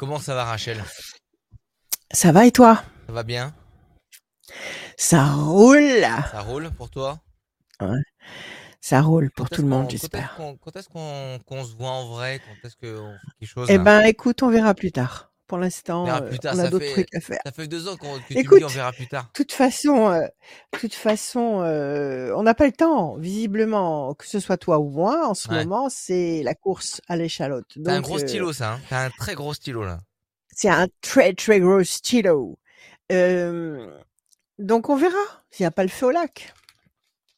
Comment ça va, Rachel? Ça va et toi? Ça va bien? Ça roule. Ça roule pour toi? Ouais. Ça roule pour tout le monde, j'espère. Quand est-ce qu'on se voit en vrai? Quand est-ce qu'on fait quelque chose Eh ben, écoute, on verra plus tard. Pour l'instant, euh, on a d'autres trucs à faire. Ça fait deux ans qu'on- que tu me Écoute, dis on verra plus tard. De toute façon, euh, toute façon, euh, on n'a pas le temps. Visiblement, que ce soit toi ou moi, en ce Ouais. moment, c'est la course à l'échalote. T'as un gros stylo, ça. Hein T'as un très gros stylo là. c'est un très très gros stylo. Donc, on verra s'il n'y a pas le feu au lac.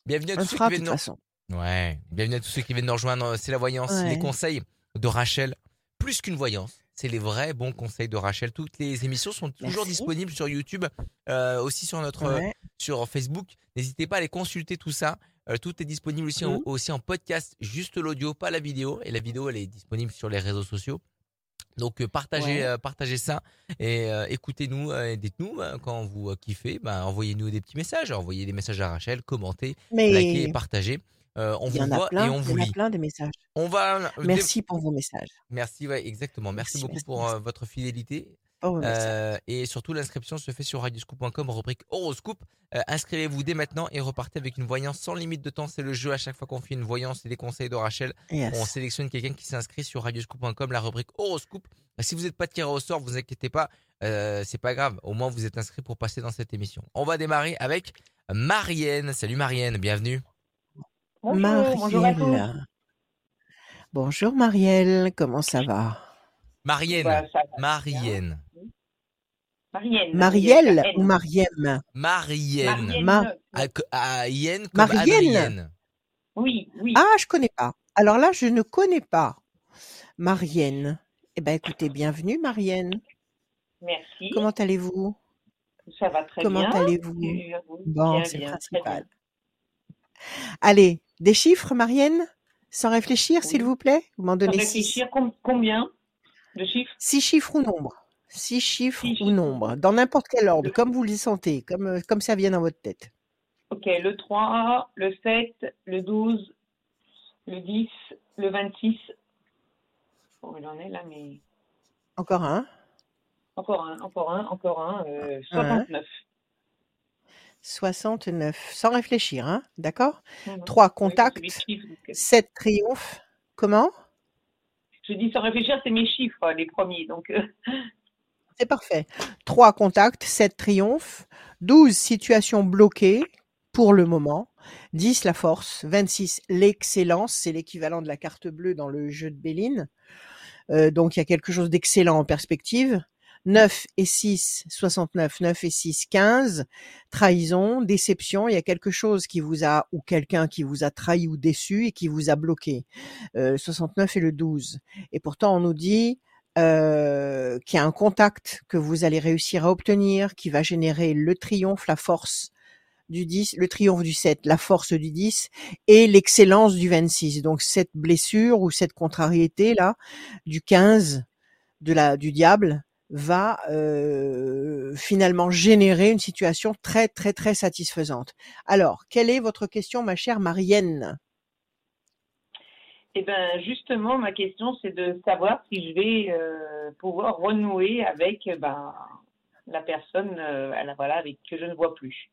Bienvenue à tous ceux qui viennent nous. façon. Ouais. Bienvenue à tous ceux qui viennent nous rejoindre. C'est la voyance, les conseils de Rachel. Plus qu'une voyance, c'est les vrais bons conseils de Rachel. Toutes les émissions sont toujours Merci. disponibles sur YouTube, euh, aussi sur notre euh, sur Facebook. N'hésitez pas à aller consulter tout ça. Euh, tout est disponible aussi, en, Mhm. aussi en podcast, juste l'audio, pas la vidéo. Et la vidéo, elle est disponible sur les réseaux sociaux. Donc partagez, Ouais. partagez ça et écoutez-nous et dites-nous quand vous kiffez. Bah, envoyez-nous des petits messages, envoyez des messages à Rachel, commentez, likez et Mais partagez. Euh, on il y en a voit plein, et on vous lit. plein de messages. On va dé- Merci pour vos messages. Merci, ouais, exactement. Merci, Merci, beaucoup merci, pour merci. euh, votre fidélité. Euh, et surtout, l'inscription se fait sur radioscoop.com, rubrique horoscope. Inscrivez-vous dès maintenant et repartez avec une voyance sans limite de temps. C'est le jeu à chaque fois qu'on fait une voyance et des conseils de Rachel. On sélectionne quelqu'un qui s'inscrit sur radioscoop.com, la rubrique horoscope. Euh, Si vous n'êtes pas tiré au sort, vous inquiétez pas, c'est pas grave. Au moins, vous êtes inscrit pour passer dans cette émission. On va démarrer avec Marianne. Salut Marianne, bienvenue. Bonjour, bonjour à tous. Marielle. Bonjour Marielle, comment ça va? Marianne, Bah, ça va bien. Marianne, Marielle. Marielle Marielle, ou Mariem? Marianne. Marielle. Ma- Ah, ah, comme. Oui, oui. Ah, je connais pas. Alors là, je ne connais pas. Marienne. Eh ben écoutez, bienvenue Marienne. Merci. Comment allez-vous? Ça va très Comment bien. allez-vous? Et vous Bon, Bien, c'est bien, principal. bien. Allez, des chiffres Marienne Sans réfléchir, s'il vous plaît Vous m'en Sans donnez six. réfléchir, com- combien de chiffres? Six chiffres ou nombres Six chiffres Six ou chiffres. nombres, dans n'importe quel ordre, Le- comme vous les sentez, comme, euh, comme ça vient dans votre tête. Ok, le 3, le 7, le 12, le 10, le 26. Bon, il en est là, mais Encore un encore un, encore un, encore un. euh, 69. 69, sans réfléchir, hein D'accord? Mhm. 3 Oui, c'est contacts, chiffres, donc, euh, 7 triomphes. Comment? Je dis sans réfléchir, c'est mes chiffres, les premiers. Donc, euh, C'est parfait. 3 contacts, 7 triomphes, 12 situations bloquées pour le moment, 10 la force, 26 l'excellence, c'est l'équivalent de la carte bleue dans le jeu de Béline. Euh, donc il y a quelque chose d'excellent en perspective. 9 et 6, 69, 9 et 6, 15. Trahison, déception, il y a quelque chose qui vous a, ou quelqu'un qui vous a trahi ou déçu et qui vous a bloqué. Euh, 69 et le 12. Et pourtant on nous dit euh, qu'il y a un contact que vous allez réussir à obtenir, qui va générer le triomphe, la force du 10, le triomphe du 7, la force du 10 et l'excellence du 26. Donc cette blessure ou cette contrariété là du 15 de la du diable va euh, finalement générer une situation très très très satisfaisante. Alors, quelle est votre question ma chère Marienne Eh bien, justement, ma question, c'est de savoir si je vais euh, pouvoir renouer avec ben, la personne euh, voilà, avec que je ne vois plus.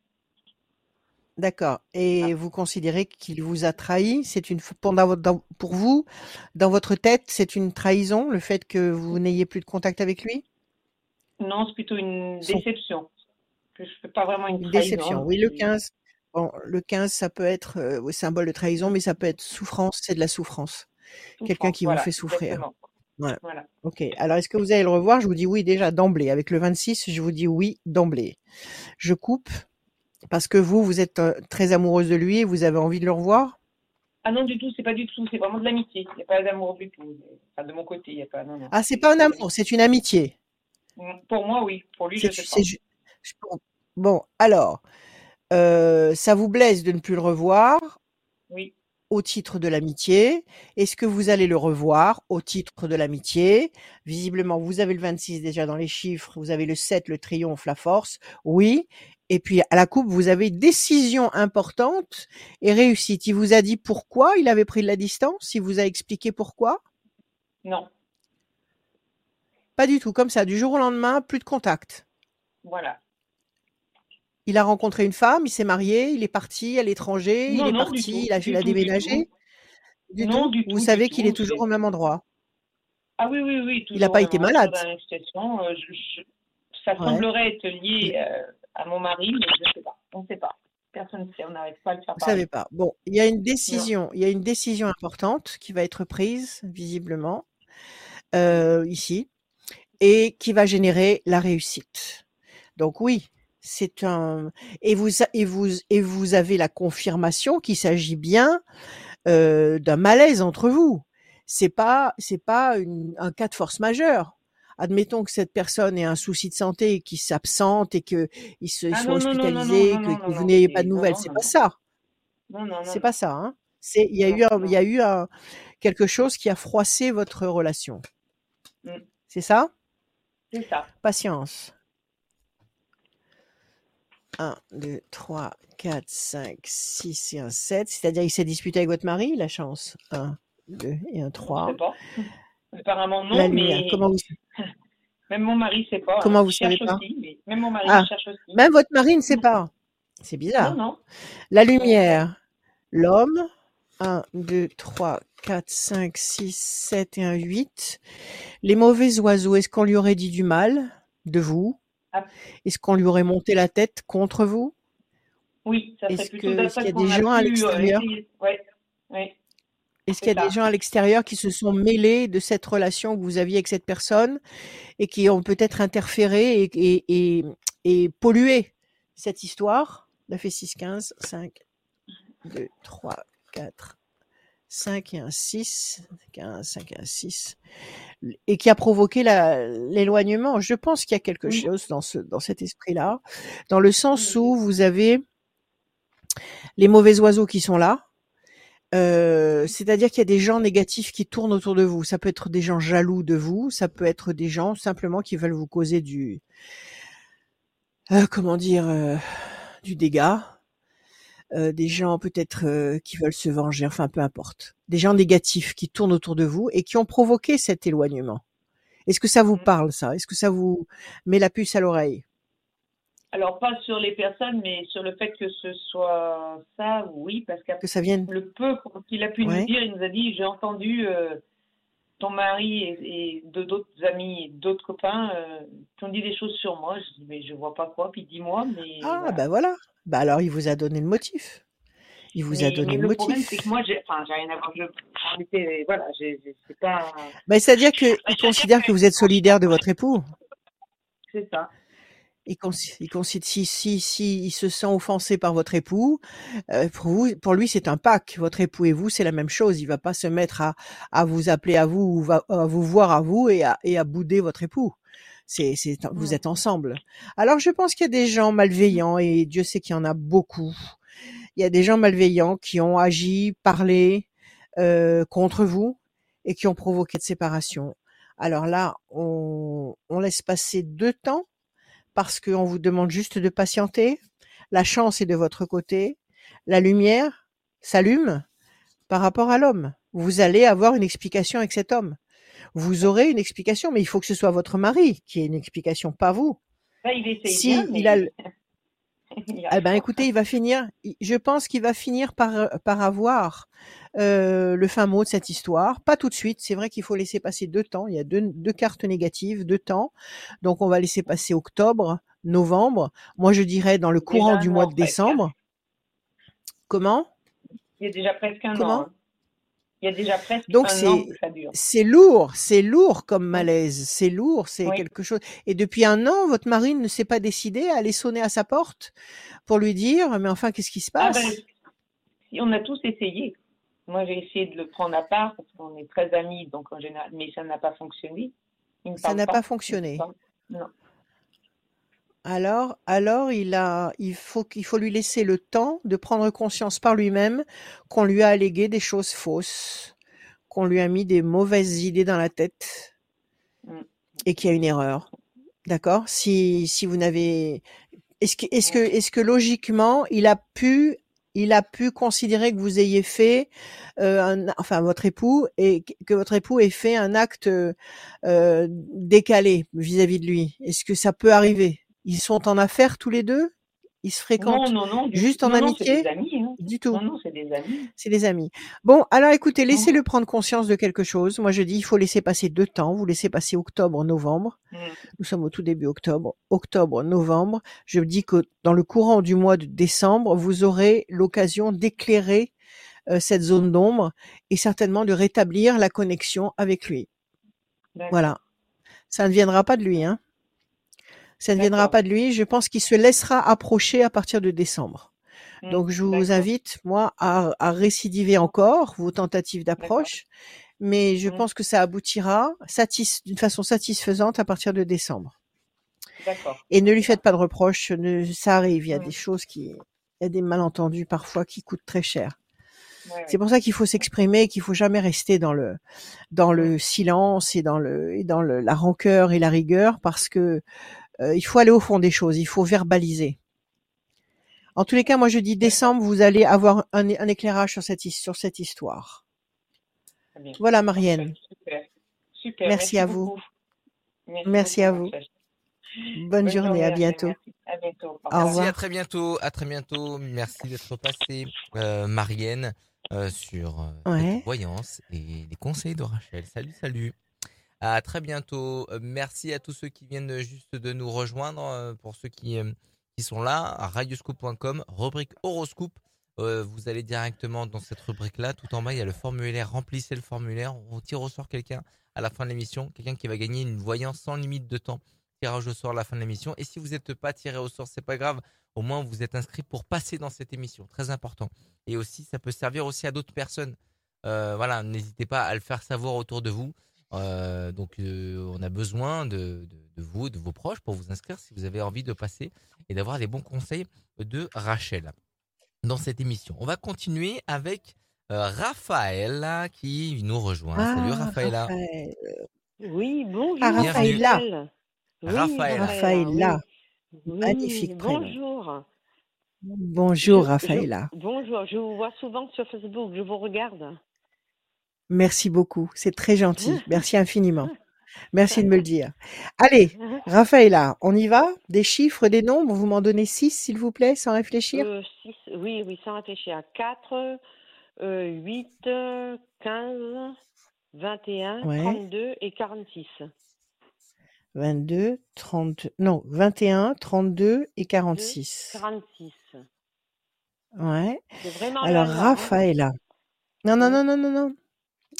D'accord. Et vous considérez qu'il vous a trahi? C'est une pour, dans- pour vous, dans votre tête, c'est une trahison le fait que vous n'ayez plus de contact avec lui? Non, c'est plutôt une déception. Je fais pas vraiment une Une trahison. déception. Oui, le mais- 15. Bon, le 15, ça peut être euh, symbole de trahison, mais ça peut être souffrance, c'est de la souffrance. quelqu'un qui vous fait souffrir. Voilà. Ok. Alors, est-ce que vous allez le revoir? Je vous dis oui déjà d'emblée. Avec le 26, je vous dis oui d'emblée. Je coupe parce que vous, vous êtes euh, très amoureuse de lui et vous avez envie de le revoir? Ah non, du tout, c'est pas du tout, c'est vraiment de l'amitié. Il n'y a pas d'amour du tout. Enfin, de mon côté, il n'y a pas. Non, non. Ah, c'est pas un amour, c'est une amitié. Pour moi, oui. Pour lui, je sais pas. je- Bon, alors, euh, ça vous blesse de ne plus le revoir Oui. au titre de l'amitié. Est-ce que vous allez le revoir au titre de l'amitié? Visiblement, vous avez le 26 déjà dans les chiffres, vous avez le 7, le triomphe, la force. Oui. Et puis à la coupe, vous avez décision importante et réussite. Il vous a dit pourquoi? Il avait pris de la distance? Il vous a expliqué pourquoi? Non. Pas du tout, comme ça, du jour au lendemain, plus de contact. Voilà. Il a rencontré une femme, il s'est marié, il est parti à l'étranger, il est non, parti, il a, il a tout, déménagé. Du Non, tout. du Vous tout, savez qu'il est toujours au même endroit. Ah oui, oui, oui. Il a toujours pas été malade. Euh, je- je- ça Ouais. semblerait être lié euh, à mon mari, mais je ne sais pas. On ne sait pas. Personne ne sait. On n'arrive pas à le faire Vous savez parler. pas. Bon, il y a une décision, il y a une décision importante qui va être prise visiblement euh, ici et qui va générer la réussite. Donc oui, c'est un et vous et vous et vous avez la confirmation qu'il s'agit bien euh, d'un malaise entre vous. C'est pas c'est pas une- un cas de force majeure. Admettons que cette personne ait un souci de santé et qu'il s'absente et que il se Ah soit hospitalisé, que, que vous n'ayez pas de nouvelles. C'est pas ça. Non, non, non. C'est pas ça. Hein. C'est il y a eu un, il y a eu un, quelque chose qui a froissé votre relation. Mm. C'est ça? C'est ça. Patience. 1, 2, 3, 4, 5, 6 et un 7. C'est-à-dire il s'est disputé avec votre mari, la chance? 1, 2 et un Je 3. sais pas. Apparemment non, La lumière. mais Comment vous... même mon mari ne sait pas. Comment hein. vous savez pas? aussi, mais même mon mari Ah. cherche aussi. Même votre mari ne sait pas. C'est bizarre. Non, non. La lumière. L'homme. 1, 2, 3, 4, 5, 6, 7 et un 8. Les mauvais oiseaux, est-ce qu'on lui aurait dit du mal de vous? Ah. Est-ce qu'on lui aurait monté la tête contre vous? Oui, ça Est-ce plutôt que- d'après est-ce qu'il y a des gens à l'extérieur. Ouais. Ouais. Est-ce qu'il y a des gens à l'extérieur qui se sont mêlés de cette relation que vous aviez avec cette personne et qui ont peut-être interféré et, et, et, et pollué cette histoire? Ça fait 6, 15, 5, 2, 3, 4, 5 et un 6, 15, 5 et un 6, et qui a provoqué l'éloignement. Je pense qu'il y a quelque chose dans, ce, dans cet esprit-là, dans le sens où vous avez les mauvais oiseaux qui sont là, euh, c'est-à-dire qu'il y a des gens négatifs qui tournent autour de vous. Ça peut être des gens jaloux de vous, ça peut être des gens simplement qui veulent vous causer du, euh, comment dire, euh, du dégât. Euh, des gens peut-être euh, qui veulent se venger, enfin peu importe. Des gens négatifs qui tournent autour de vous et qui ont provoqué cet éloignement. Est-ce que ça vous Mhm. parle ça? Est-ce que ça vous met la puce à l'oreille? Alors, pas sur les personnes, mais sur le fait que ce soit ça, oui, parce qu'après Que ça vienne le peu qu'il a pu Ouais. nous dire, il nous a dit, j'ai entendu euh, ton mari et, et de d'autres amis et d'autres copains euh, qui ont dit des choses sur moi. Je dis, mais je vois pas quoi, puis dis-moi, mais Ah voilà. bah voilà. Bah alors il vous a donné le motif. Il vous a Mais- donné mais le le problème, motif. c'est que moi, j'ai, enfin, j'ai rien à voir. Je, en été, voilà, j'ai, j'ai- c'est pas, Mais c'est-à-dire qu'il considère que vous êtes solidaire de votre époux. c'est ça. Il, il considère si, si, si il se sent offensé par votre époux, euh, pour, vous, pour lui c'est un pack. Votre époux et vous c'est la même chose. Il va pas se mettre à, à vous appeler à vous ou va- à vous voir à vous et à, et à bouder votre époux. C'est, c'est, vous êtes ensemble. Alors je pense qu'il y a des gens malveillants et Dieu sait qu'il y en a beaucoup. Il y a des gens malveillants qui ont agi, parlé euh, contre vous et qui ont provoqué de séparation. Alors là, on, on laisse passer deux temps parce qu'on vous demande juste de patienter. La chance est de votre côté. La lumière s'allume par rapport à l'homme. Vous allez avoir une explication avec cet homme. Vous aurez une explication, mais il faut que ce soit votre mari qui ait une explication, pas vous. Il essaye Si bien, il mais a le- il y Eh ben, écoutez, il va finir. Je pense qu'il va finir par par avoir euh, le fin mot de cette histoire. Pas tout de suite. C'est vrai qu'il faut laisser passer deux temps. Il y a deux, deux cartes négatives, deux temps. Donc, on va laisser passer octobre, novembre. Moi, je dirais dans le courant du mois de presque. décembre. Comment? Il y a déjà presque un Comment? an. Il y a déjà presque Donc, un an que ça dure. C'est lourd, c'est lourd comme malaise, c'est lourd, c'est Oui. quelque chose. Et depuis un an, votre mari ne s'est pas décidé à aller sonner à sa porte pour lui dire, mais enfin, qu'est-ce qui se Ah passe? ben, on a tous essayé. Moi, j'ai essayé de le prendre à part parce qu'on est très amis, donc en général, mais ça n'a pas fonctionné. Il Ça n'a pas me fonctionné. Non. Alors, alors, il a, il faut faut lui laisser le temps de prendre conscience par lui-même qu'on lui a allégué des choses fausses, qu'on lui a mis des mauvaises idées dans la tête Mm. et qu'il y a une erreur. D'accord? Si si vous n'avez, est-ce que est-ce que est-ce que logiquement il a pu il a pu considérer que vous ayez fait, euh, un, enfin votre époux, et que votre époux ait fait un acte euh, décalé vis-à-vis de lui? Est-ce que ça peut arriver? Ils sont en affaires tous les deux? Ils se fréquentent Non, non, non. juste en amitié c'est des amis. hein. Du tout. Non, non, c'est des amis. C'est des amis. Bon, alors écoutez, laissez-le prendre conscience de quelque chose. Moi, je dis, il faut laisser passer deux temps. Vous laissez passer octobre, novembre. Mm. Nous sommes au tout début octobre. Octobre, novembre. Je dis que dans le courant du mois de décembre, vous aurez l'occasion d'éclairer euh, cette zone d'ombre et certainement de rétablir la connexion avec lui. Voilà. Ça ne viendra pas de lui, hein. Ça ne viendra pas de lui. Je pense qu'il se laissera approcher à partir de décembre. Mm. Donc, je vous invite, moi, à, à récidiver encore vos tentatives d'approche, mais je Mm. pense que ça aboutira d'une façon satisfaisante à partir de décembre. D'accord. Et ne lui faites pas de reproches, ne, ça arrive, il y a Mm. des choses qui, il y a des malentendus parfois qui coûtent très cher. Ouais, C'est pour ça qu'il faut s'exprimer, qu'il faut jamais rester dans le dans le silence et dans le et dans le, la rancœur et la rigueur, parce que euh, il faut aller au fond des choses, il faut verbaliser. En tous les cas, moi je dis décembre, vous allez avoir un, un éclairage sur cette his- sur cette histoire. Bien. Voilà, Marianne. Super. Super. Merci à vous. Merci à vous. Bonne, journée, à bientôt. Merci. À bientôt. Au. Merci, à très bientôt. À très bientôt. Merci d'être passé, euh, Marianne, euh, sur euh, Ouais. cette voyance et les conseils de Rachel. Salut, salut. À très bientôt. Euh, Merci à tous ceux qui viennent juste de nous rejoindre. euh, Pour ceux qui, euh, sont là, à radioscope.com, rubrique horoscope. Vous allez directement dans cette rubrique-là. Tout en bas, il y a le formulaire. Remplissez le formulaire. On tire au sort quelqu'un à la fin de l'émission. Quelqu'un qui va gagner une voyance sans limite de temps. Tirage au sort à la fin de l'émission. Et si vous n'êtes pas tiré au sort, c'est pas grave. Au moins, vous êtes inscrit pour passer dans cette émission. Très important. Et aussi, ça peut servir aussi à d'autres personnes. Voilà, n'hésitez pas à le faire savoir autour de vous. Euh, donc, euh, on a besoin de, de, de vous, de vos proches, pour vous inscrire si vous avez envie de passer et d'avoir les bons conseils de Rachel dans cette émission. On va continuer avec euh, Raphaël qui nous rejoint. Salut Raphaëla. Ah, Raphaël. Oui, bonjour. Ah, Raphaëlla. Raphaël. Oui, Raphaëlla. Raphaëlla. Oui, Magnifique prénom. bonjour. Bonjour, Je- Raphaëla. je- bonjour, je vous vois souvent sur Facebook, je vous regarde. Merci beaucoup. C'est très gentil. Merci infiniment. Merci de me le dire. Allez, Raphaëla, on y va? Des chiffres, des nombres Vous m'en donnez six, s'il vous plaît, sans réfléchir? Euh, six- oui, oui, sans réfléchir. 4, euh, 8, euh, 15, 21, Ouais. 32 et 46. 22, 30, non, 21, 32 et 46. 46. Ouais. Vraiment Alors, hein. Raphaëla. Non, non, Oui. non, non, non, non.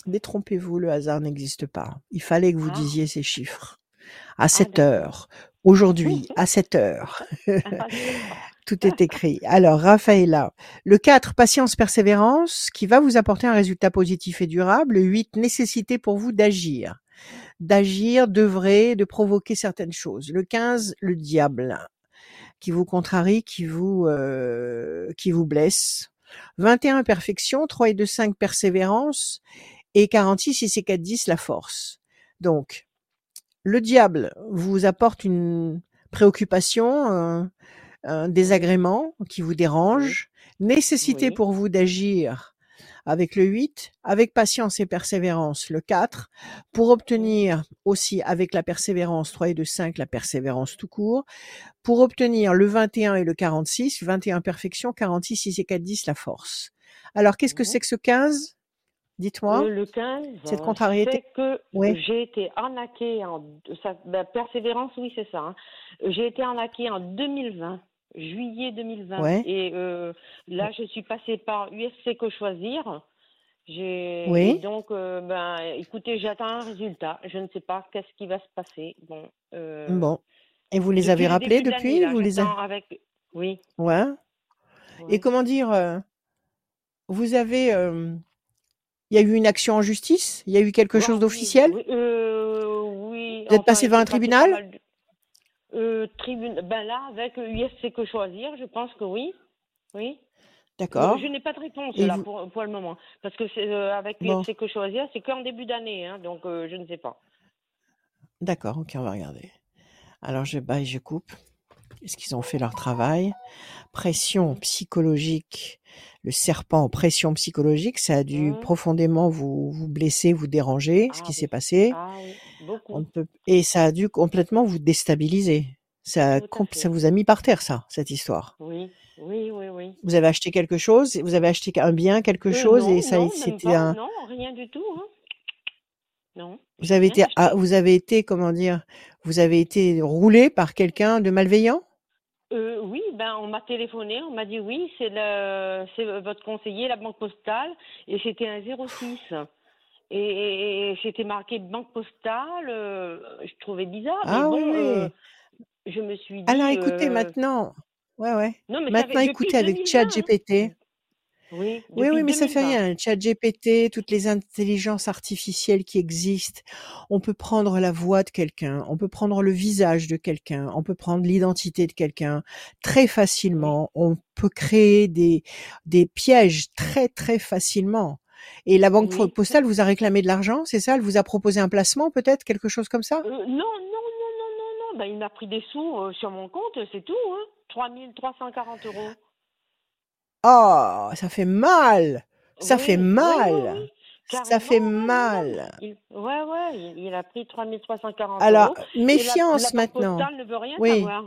Détrompez-vous, le hasard n'existe pas. Il fallait que vous Ah. disiez ces chiffres. À 7 d'accord. heures. Aujourd'hui, à 7 heures. Ah. Tout est écrit. Alors, Raphaëla. Le 4, patience, persévérance, qui va vous apporter un résultat positif et durable. Le 8, nécessité pour vous d'agir. D'agir, d'œuvrer, de provoquer certaines choses. Le 15, le diable, qui vous contrarie, qui vous, euh, qui vous blesse. 21, perfection. 3 et 2, 5, persévérance. Et 46, 6 et 4, 10, la force. Donc, le diable vous apporte une préoccupation, un, un désagrément qui vous dérange, nécessité Oui. pour vous d'agir avec le 8, avec patience et persévérance le 4, pour obtenir aussi avec la persévérance 3 et 2, 5, la persévérance tout court, pour obtenir le 21 et le 46, 21 perfection, 46, 6 et 4, 10, la force. Alors, qu'est-ce que c'est que ce 15 Dites-moi. Le 15, Cette contrariété. c'est que Oui. j'ai été arnaquée en ça, ben, persévérance, oui c'est ça. hein. J'ai été arnaquée en 2020, juillet 2020, Ouais. et euh, là je suis passée par USC que choisir. Oui. et donc euh, ben écoutez j'attends un résultat. Je ne sais pas qu'est-ce qui va se passer. Bon. euh, Bon. Et vous les avez rappelés depuis là, Vous les avec oui. Ouais. Et comment dire Vous avez, il y a eu une action en justice? Il y a eu quelque chose d'officiel? Oui, euh, oui. Vous êtes enfin, passé devant un tribunal? de- Euh, tribun- Ben là, avec USC que choisir, je pense que oui. Oui. D'accord. Je, n'ai pas de réponse Et là vous- pour, pour le moment. Parce que c'est euh, avec Bon. USC que choisir, c'est qu'en début d'année, hein, donc euh, je ne sais pas. D'accord, ok, on va regarder. Alors je baille, je coupe. Est-ce qu'ils ont fait leur travail? Pression psychologique. Le serpent en pression psychologique, ça a dû Mmh. profondément vous, vous blesser, vous déranger, ce Ah qui s'est passé. Ah oui, On peut, et ça a dû complètement vous déstabiliser. Ça, compl- ça vous a mis par terre, ça, cette histoire. Oui, oui, oui, oui. Vous avez acheté quelque chose, vous avez acheté un bien, quelque Euh, chose, non, et ça, c'était un, non, rien du tout, hein. Non, vous avez été, ah, vous avez été, comment dire, vous avez été roulé par quelqu'un de malveillant? Euh, oui, ben on m'a téléphoné, on m'a dit oui, c'est le, c'est votre conseiller, la banque postale, et c'était un 06. Et, et- et c'était marqué banque postale. euh, je trouvais bizarre, mais Ah bon, oui, euh, je me suis Alors dit, écoutez, euh, maintenant, ouais, ouais. non, mais Maintenant, écoutez avec 2020. ChatGPT. Oui, Oui, mais ça fait 2020. rien. ChatGPT, toutes les intelligences artificielles qui existent, on peut prendre la voix de quelqu'un, on peut prendre le visage de quelqu'un, on peut prendre l'identité de quelqu'un très facilement. On peut créer des, des pièges très, très facilement. Et la banque oui. postale vous a réclamé de l'argent, c'est ça? Elle vous a proposé un placement, peut-être, quelque chose comme ça? Euh, non, non, non, non, non, non. Ben, il m'a pris des sous euh, sur mon compte, c'est tout, hein. 3340 euros. Oh, ça fait mal! Ça fait Oui, oui, oui, mal! oui. Ça fait Carrément, mal! Il, ouais, ouais, il, il a pris 3340 Alors, euros. Et la, la méfiance banque maintenant. postale ne veut rien Oui. savoir.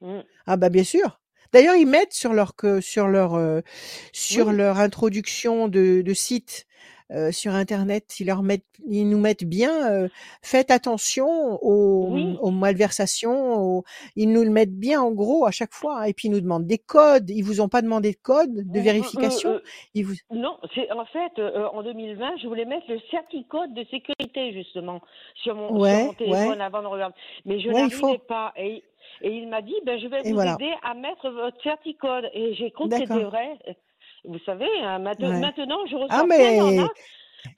Mm. Ah bah bien sûr. D'ailleurs, ils mettent sur leur que sur leur euh, sur Oui, leur introduction de, de site euh, sur internet, ils leur mettent ils nous mettent bien euh, faites attention aux, oui, aux malversations, aux- ils nous le mettent bien en gros à chaque fois hein. et puis ils nous demandent des codes, ils vous ont pas demandé de code de Euh, euh, vérification, euh, ils vous non, c'est en fait euh, en 2020, je voulais mettre le certicode de sécurité justement sur mon sur Ouais, mon téléphone ouais. avant de regarder, mais je Ouais, n'arrivais faut. pas et et il m'a dit ben je vais Et vous voilà. aider à mettre votre certicode et j'ai cru que c'était vrai. Vous savez, hein, mainte- Ouais. maintenant je Ah reçois plein mais d'arnaques.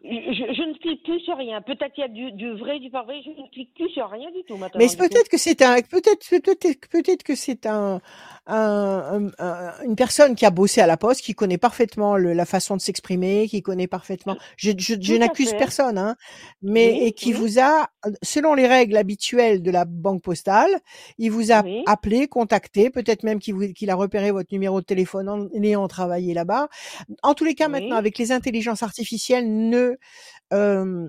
Je, je ne clique plus sur rien. Peut-être qu'il y a du, du vrai, du pas vrai. Je ne clique plus sur rien du tout Mais maintenant tout. peut-être que c'est un, peut-être, peut-être, peut-être que c'est un, un, un- un- une personne qui a bossé à la poste, qui connaît parfaitement le- la façon de s'exprimer, qui connaît parfaitement. Je, n'accuse personne, hein, mais et qui oui, vous a, selon les règles habituelles de la banque postale, il vous a oui, appelé, contacté, peut-être même qu'il a repéré votre numéro de téléphone en ayant travaillé là-bas. En tous les cas, maintenant, avec les intelligences artificielles, ne euh,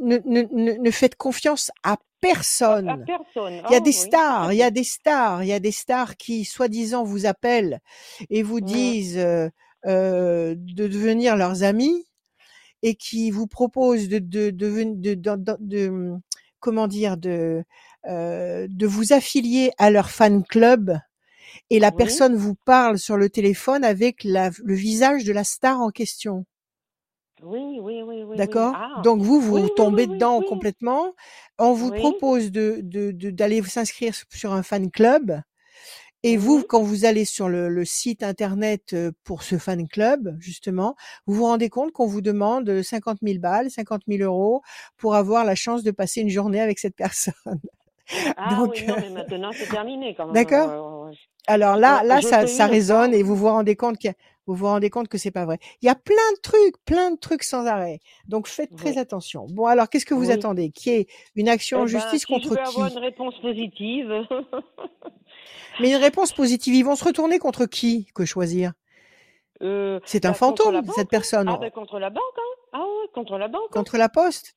ne, ne, ne, ne faites confiance à personne. Il y a Oh des oui, stars, il y a des stars, il y a des stars qui, soi-disant, vous appellent et vous Mm. disent euh, euh, de devenir leurs amis et qui vous proposent de, de, de, ven- de, de, de- de- comment dire, de, euh, de vous affilier à leur fan club et la Oui, personne vous parle sur le téléphone avec la, le visage de la star en question. Oui, oui, oui, oui, oui. D'accord? Ah, Donc vous, vous oui, tombez dedans complètement. On vous propose de de- de- d'aller s'inscrire sur un fan club. Et vous, quand vous allez sur le, le site internet pour ce fan club, justement, vous vous rendez compte qu'on vous demande 50 000 balles, 50 000 euros pour avoir la chance de passer une journée avec cette personne. Ah Donc, oui, non, mais maintenant c'est terminé quand même. d'accord? ouais. Alors là, là, ça, ça résonne et vous vous rendez compte que vous vous rendez compte que c'est pas vrai. Il y a plein de trucs, plein de trucs sans arrêt. Donc faites très Oui, attention. Bon, alors qu'est-ce que vous oui. attendez? Qui est une action Eh en ben, justice si je contre veux avoir qui une réponse positive. Mais une réponse positive, ils vont se retourner contre qui? Que choisir? Euh, C'est un bah, fantôme, cette hein. personne. Ah, ben contre la banque, hein. Ah ouais, contre la banque, hein. Contre la poste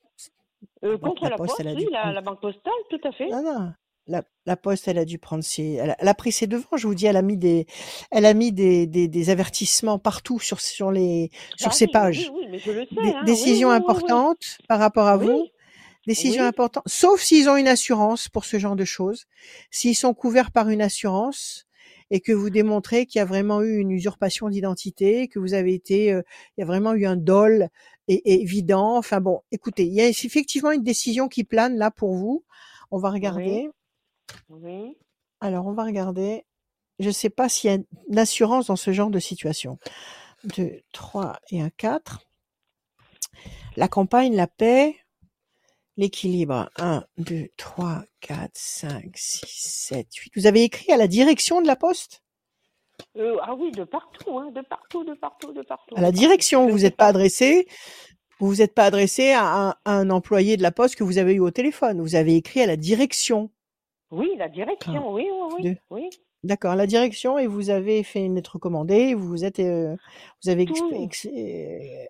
Euh, contre la la poste, poste, elle a oui, la, la banque postale, tout à fait. Non, non. La, la poste, elle a dû prendre ses. Elle a, elle a pris ses devants. Je vous dis, elle a mis des, elle a mis des, des, des avertissements partout sur sur les sur Ah ses oui, pages. oui, mais je le sais, Des hein. Oui, oui. importantes par rapport à vous. Oui, importantes, sauf s'ils ont une assurance pour ce genre de choses. S'ils sont couverts par une assurance et que vous démontrez qu'il y a vraiment eu une usurpation d'identité, que vous avez été, euh, il y a vraiment eu un dol é- é- évident. Enfin bon, écoutez, il y a effectivement une décision qui plane là pour vous. On va regarder. Oui. Alors, on va regarder. Je ne sais pas s'il y a une assurance dans ce genre de situation. 2, 3 et un 4. La campagne, la paix, l'équilibre. 1, 2, 3, 4, 5, 6, 7, 8. Vous avez écrit à la direction de la poste? Euh, ah oui, de partout, hein, de partout, de partout, de partout, À la direction, vous n'êtes pas pas. adressé. Vous vous êtes pas adressé à un, à un employé de la poste que vous avez eu au téléphone. Vous avez écrit à la direction. Oui, la 1, direction, oui, oui, oui, 2, oui. D'accord, la direction et vous avez fait une lettre recommandée, vous vous êtes, heu, vous avez Tout. ex heu,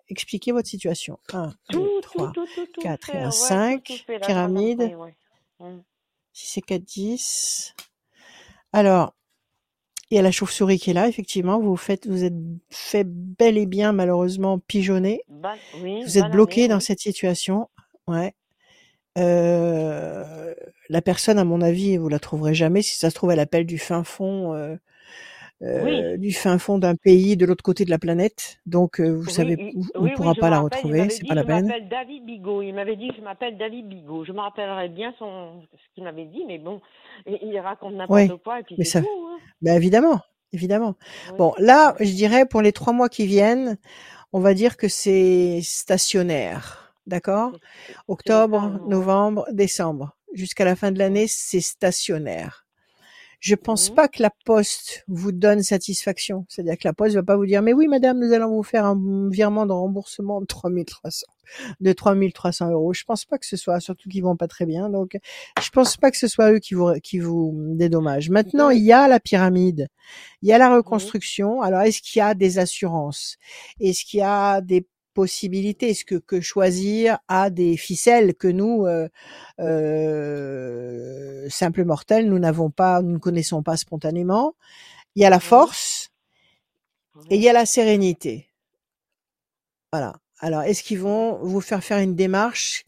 expliqué votre situation. 1, 2, Tout, tout, 3, tout, tout, tout 4 et fait, un ouais, tout, tout 5, fait, la pyramide. 6 et 4, 10. Alors, il y a la chauve-souris qui est là, effectivement, vous faites vous êtes fait bel et bien malheureusement pigeonner. Ban oui, Vous êtes bloqué banané, dans oui. cette situation, ouais. Heu, la personne à mon avis, vous la trouverez jamais. Si ça se trouve, elle appelle du fin fond, Oui. heu, du fin fond d'un pays de l'autre côté de la planète. Donc, heu, vous Oui, savez, on oui, pourra je pas la rappelle, retrouver, c'est pas la «Je peine. m'appelle David Bigot». Il m'avait dit: «Je m'appelle David Bigot». Je me rappellerai bien son ce qu'il m'avait dit, mais bon, il raconte n'importe quoi et puis mais c'est ça tout, hein. bah, évidemment, évidemment. Bon, là, je dirais pour les 3 mois qui viennent, on va dire que c'est stationnaire, d'accord? Cas, Octobre, novembre, décembre. Jusqu'à la fin de Mmh. l'année, c'est stationnaire. Je pense Mmh. pas que la poste vous donne satisfaction. C'est-à-dire que la poste va pas vous dire: «Mais oui madame, nous allons vous faire un mmh, virement de remboursement de 3300 de 3300 €». Je pense pas que ce soit surtout qu'ils vont pas très bien, donc je pense pas que ce soit eux qui vous qui vous dédommagent. Maintenant, il y a la pyramide, il y a la oui. reconstruction. Alors est-ce qu'il y a des assurances? Est-ce qu'il y a des possibilités? Est-ce que que Choisir a des ficelles que nous, heu heu, simples mortels, nous n'avons pas nous ne connaissons pas spontanément? Il y a la force et il y a la sérénité. Voilà. Alors est-ce qu'ils vont vous faire faire une démarche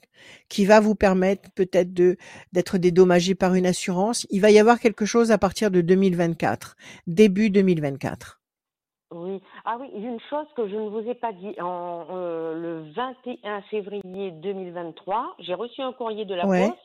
qui va vous permettre peut-être de d'être dédommagé par une assurance? Il va y avoir quelque chose à partir de 2024, début 2024. Oui. Ah oui, une chose que je ne vous ai pas dit, en, heu, le 21 février 2023, j'ai reçu un courrier de la Ouais. poste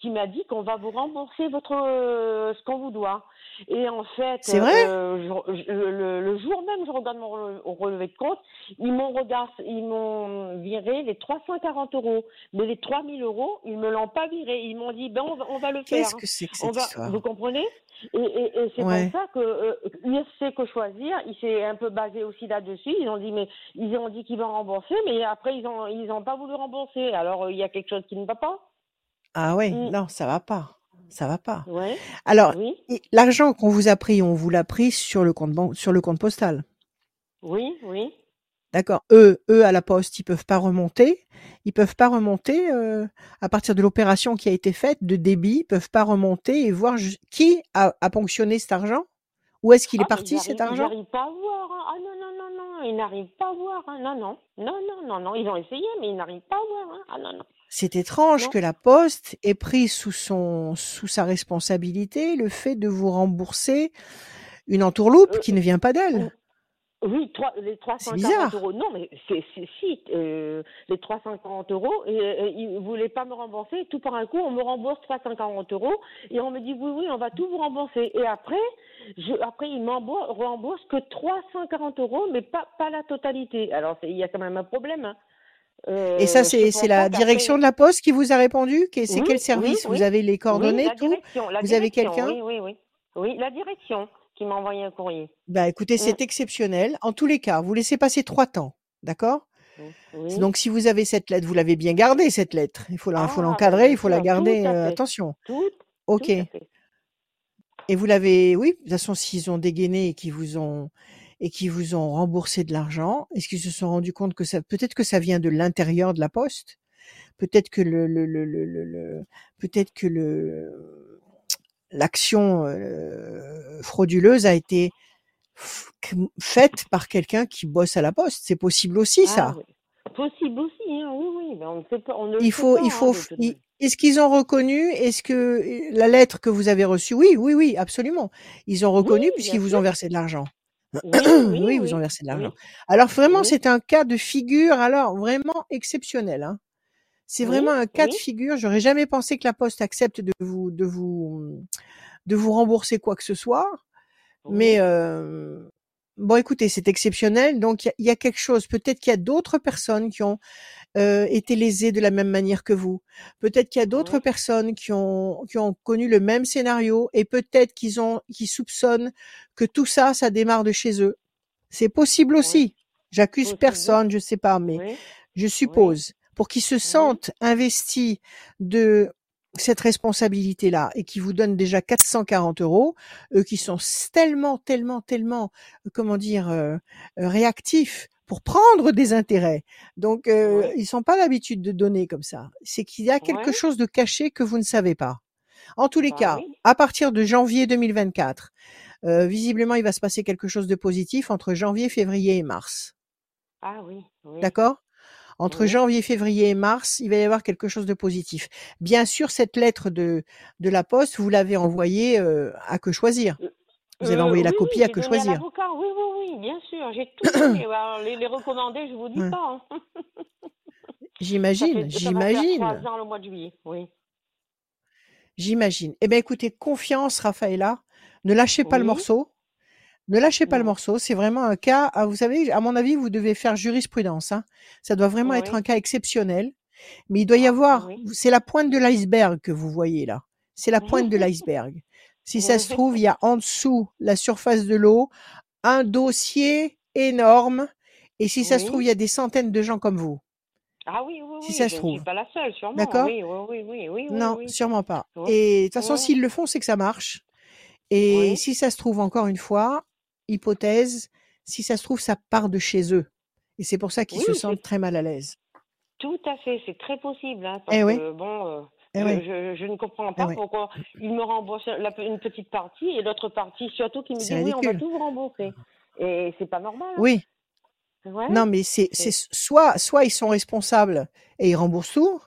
qui m'a dit qu'on va vous rembourser votre, heu, ce qu'on vous doit et en fait, vrai? je je le le jour même, je regarde mon rele relevé de compte, ils m'ont regard ils m'ont viré les 340 €, mais les 3 000 €, ils me l'ont pas viré. Ils m'ont dit: «Ben, on va on va le faire, Qu'est-ce que c'est que On cette va» histoire? vous comprenez? Et et et c'est Ouais. ça que, USC Que Choisir, il s'est un peu basé aussi là-dessus. Ils ont dit mais ils ont dit qu'ils vont rembourser, mais après ils ont ils ont pas voulu rembourser. Alors, heu, il y a quelque chose qui ne va pas. Ah ouais, Mmh. non, ça va pas, ça va pas. Ouais. Alors, Oui. l'argent qu'on vous a pris, on vous l'a pris sur le compte ban sur le compte postal? Oui, oui. D'accord. Eux eux, à la poste, ils peuvent pas remonter ils peuvent pas remonter, heu, à partir de l'opération qui a été faite de débit, ils peuvent pas remonter et voir qui a a ponctionné cet argent? Où est-ce qu'il est Ah, parti cet arrivent ils argent? arrivent pas à voir, hein. Ah non, non, non, non, ils n'arrivent pas à voir, hein. Non, non. Non, non, non, non, ils ont essayé, mais ils n'arrivent pas à voir, hein. Ah non, non. C'est étrange Non. que la poste ait pris sous son sous sa responsabilité le fait de vous rembourser une entourloupe Heu, qui ne vient pas d'elle. oui, trois les C'est 340 bizarre. €. Non, mais c'est si, heu, les 340 € et et ils voulaient pas me rembourser. Tout par un coup, on me rembourse 340 € et on me dit: «Oui, oui, on va tout vous rembourser» et après, je après ils m'embour remboursent que 340 €, mais pas pas la totalité. Alors il y a quand même un problème, hein. Et ça, je c'est la direction de la poste qui vous a répondu? C'est oui, quel oui, service? Vous oui. avez les coordonnées, la tout? la Vous avez quelqu'un? oui, oui, oui. La direction qui m'a envoyé un courrier. Bah, écoutez, Mmh. c'est exceptionnel. En tous les cas, vous laissez passer 3 temps, d'accord? Oui. donc si vous avez cette lettre, vous l'avez bien gardée cette lettre. Il faut la il faut Ah, l'encadrer, il faut la garder, fait. attention. Tout OK. tout. Et vous l'avez oui, de toute façon, s'ils ont dégainé et qu'ils vous ont et qu'ils vous ont remboursé de l'argent, est-ce qu'ils se sont rendus compte que ça peut-être que ça vient de l'intérieur de la poste? Peut-être que le le le le peut-être que le l'action, heu, frauduleuse a été faite par quelqu'un qui bosse à la poste. C'est possible aussi Ah ça. oui. Possible aussi, hein, oui, oui, mais on ne sait pas on ne Il sait faut pas, il hein, faut est-ce qu'ils ont reconnu? Est-ce que, heu, la lettre que vous avez reçue? Oui, oui, oui, absolument. Ils ont reconnu puisqu'ils vous ont versé de l'argent. Oui, oui, vous ont versé de l'argent. Alors vraiment, c'est un cas de figure, alors vraiment exceptionnel, hein. C'est vraiment un cas de figure. J'aurais jamais pensé que la poste accepte de vous de vous, de vous rembourser quoi que ce soit. Mais, Oui. Bon écoutez, c'est exceptionnel, donc il y a il y a quelque chose. Peut-être qu'il y a d'autres personnes qui ont, heu, été lésées de la même manière que vous. Peut-être qu'il y a d'autres personnes qui ont qui ont connu le même scénario et peut-être qu'ils ont qu'ils soupçonnent que tout ça, ça démarre de chez eux. C'est possible aussi. J'accuse personne, je sais pas, mais je suppose. Pour qu'ils se sentent investis de cette responsabilité-là et qui vous donnent déjà 440 euros, eux qui sont tellement, tellement, tellement, euh, comment dire, euh, euh, réactifs pour prendre des intérêts. Donc, euh, Ouais. ils sont pas l'habitude de donner comme ça. C'est qu'il y a quelque Ouais. chose de caché que vous ne savez pas. En tous les Bah cas, oui. à partir de janvier 2024, euh, visiblement, il va se passer quelque chose de positif entre janvier, février et mars. Ah oui, oui. D'accord? Entre janvier, février et mars, il va y avoir quelque chose de positif. Bien sûr, cette lettre de, de la Poste, vous l'avez envoyée euh, à que choisir. Vous avez Euh, envoyé la oui, copie à que à choisir. Oui, oui, oui, bien sûr. J'ai tout donné. Alors, les, les recommandés, je vous dis Ouais. pas. hein. J'imagine, j'imagine, trois ans le mois de juillet. Oui. j'imagine. Eh bien, écoutez, confiance, Raphaëla. Ne lâchez pas le morceau. Ne lâchez pas le Non. morceau. C'est vraiment un cas, ah, vous savez, à mon avis, vous devez faire jurisprudence. Hein. Ça doit vraiment être un cas exceptionnel. Mais il doit y Ah, avoir, oui. c'est la pointe de l'iceberg que vous voyez là. C'est la pointe de l'iceberg. Si ça se trouve, il y a en dessous la surface de l'eau un dossier énorme. Et si ça se trouve, il y a des centaines de gens comme vous. Ah oui, oui, Si oui. ça je se trouve. suis pas la seule, sûrement. D'accord? Oui, oui, oui, oui, Non, sûrement pas. Et de toute façon, s'ils le font, c'est que ça marche. Et si ça se trouve, encore une fois, hypothèse, si ça se trouve, ça part de chez eux. Et c'est pour ça qu'ils Oui, se sentent très mal à l'aise. tout à fait. C'est très possible. Hein, parce Eh oui, que, bon, euh, eh je, oui, je, je ne comprends eh pas pourquoi ils me remboursent la, une petite partie et l'autre partie, surtout, qui me dit oui, on va tout vous rembourser. Et c'est pas normal. Hein. Oui. Ouais. Non, mais c'est, soit, soit ils sont responsables et ils remboursent tout,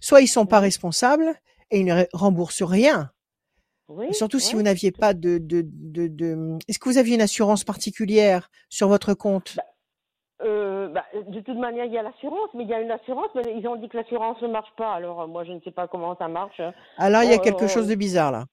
soit ils sont pas responsables et ils ne remboursent rien. Oui, Surtout si vous n'aviez pas de, de, de, de- Est-ce que vous aviez une assurance particulière sur votre compte? Bah, euh, bah, de toute manière, il y a l'assurance, mais il y a une assurance, mais ils ont dit que l'assurance ne marche pas. Alors, euh, moi, je ne sais pas comment ça marche. Alors, il y a On- quelque chose on- de bizarre là.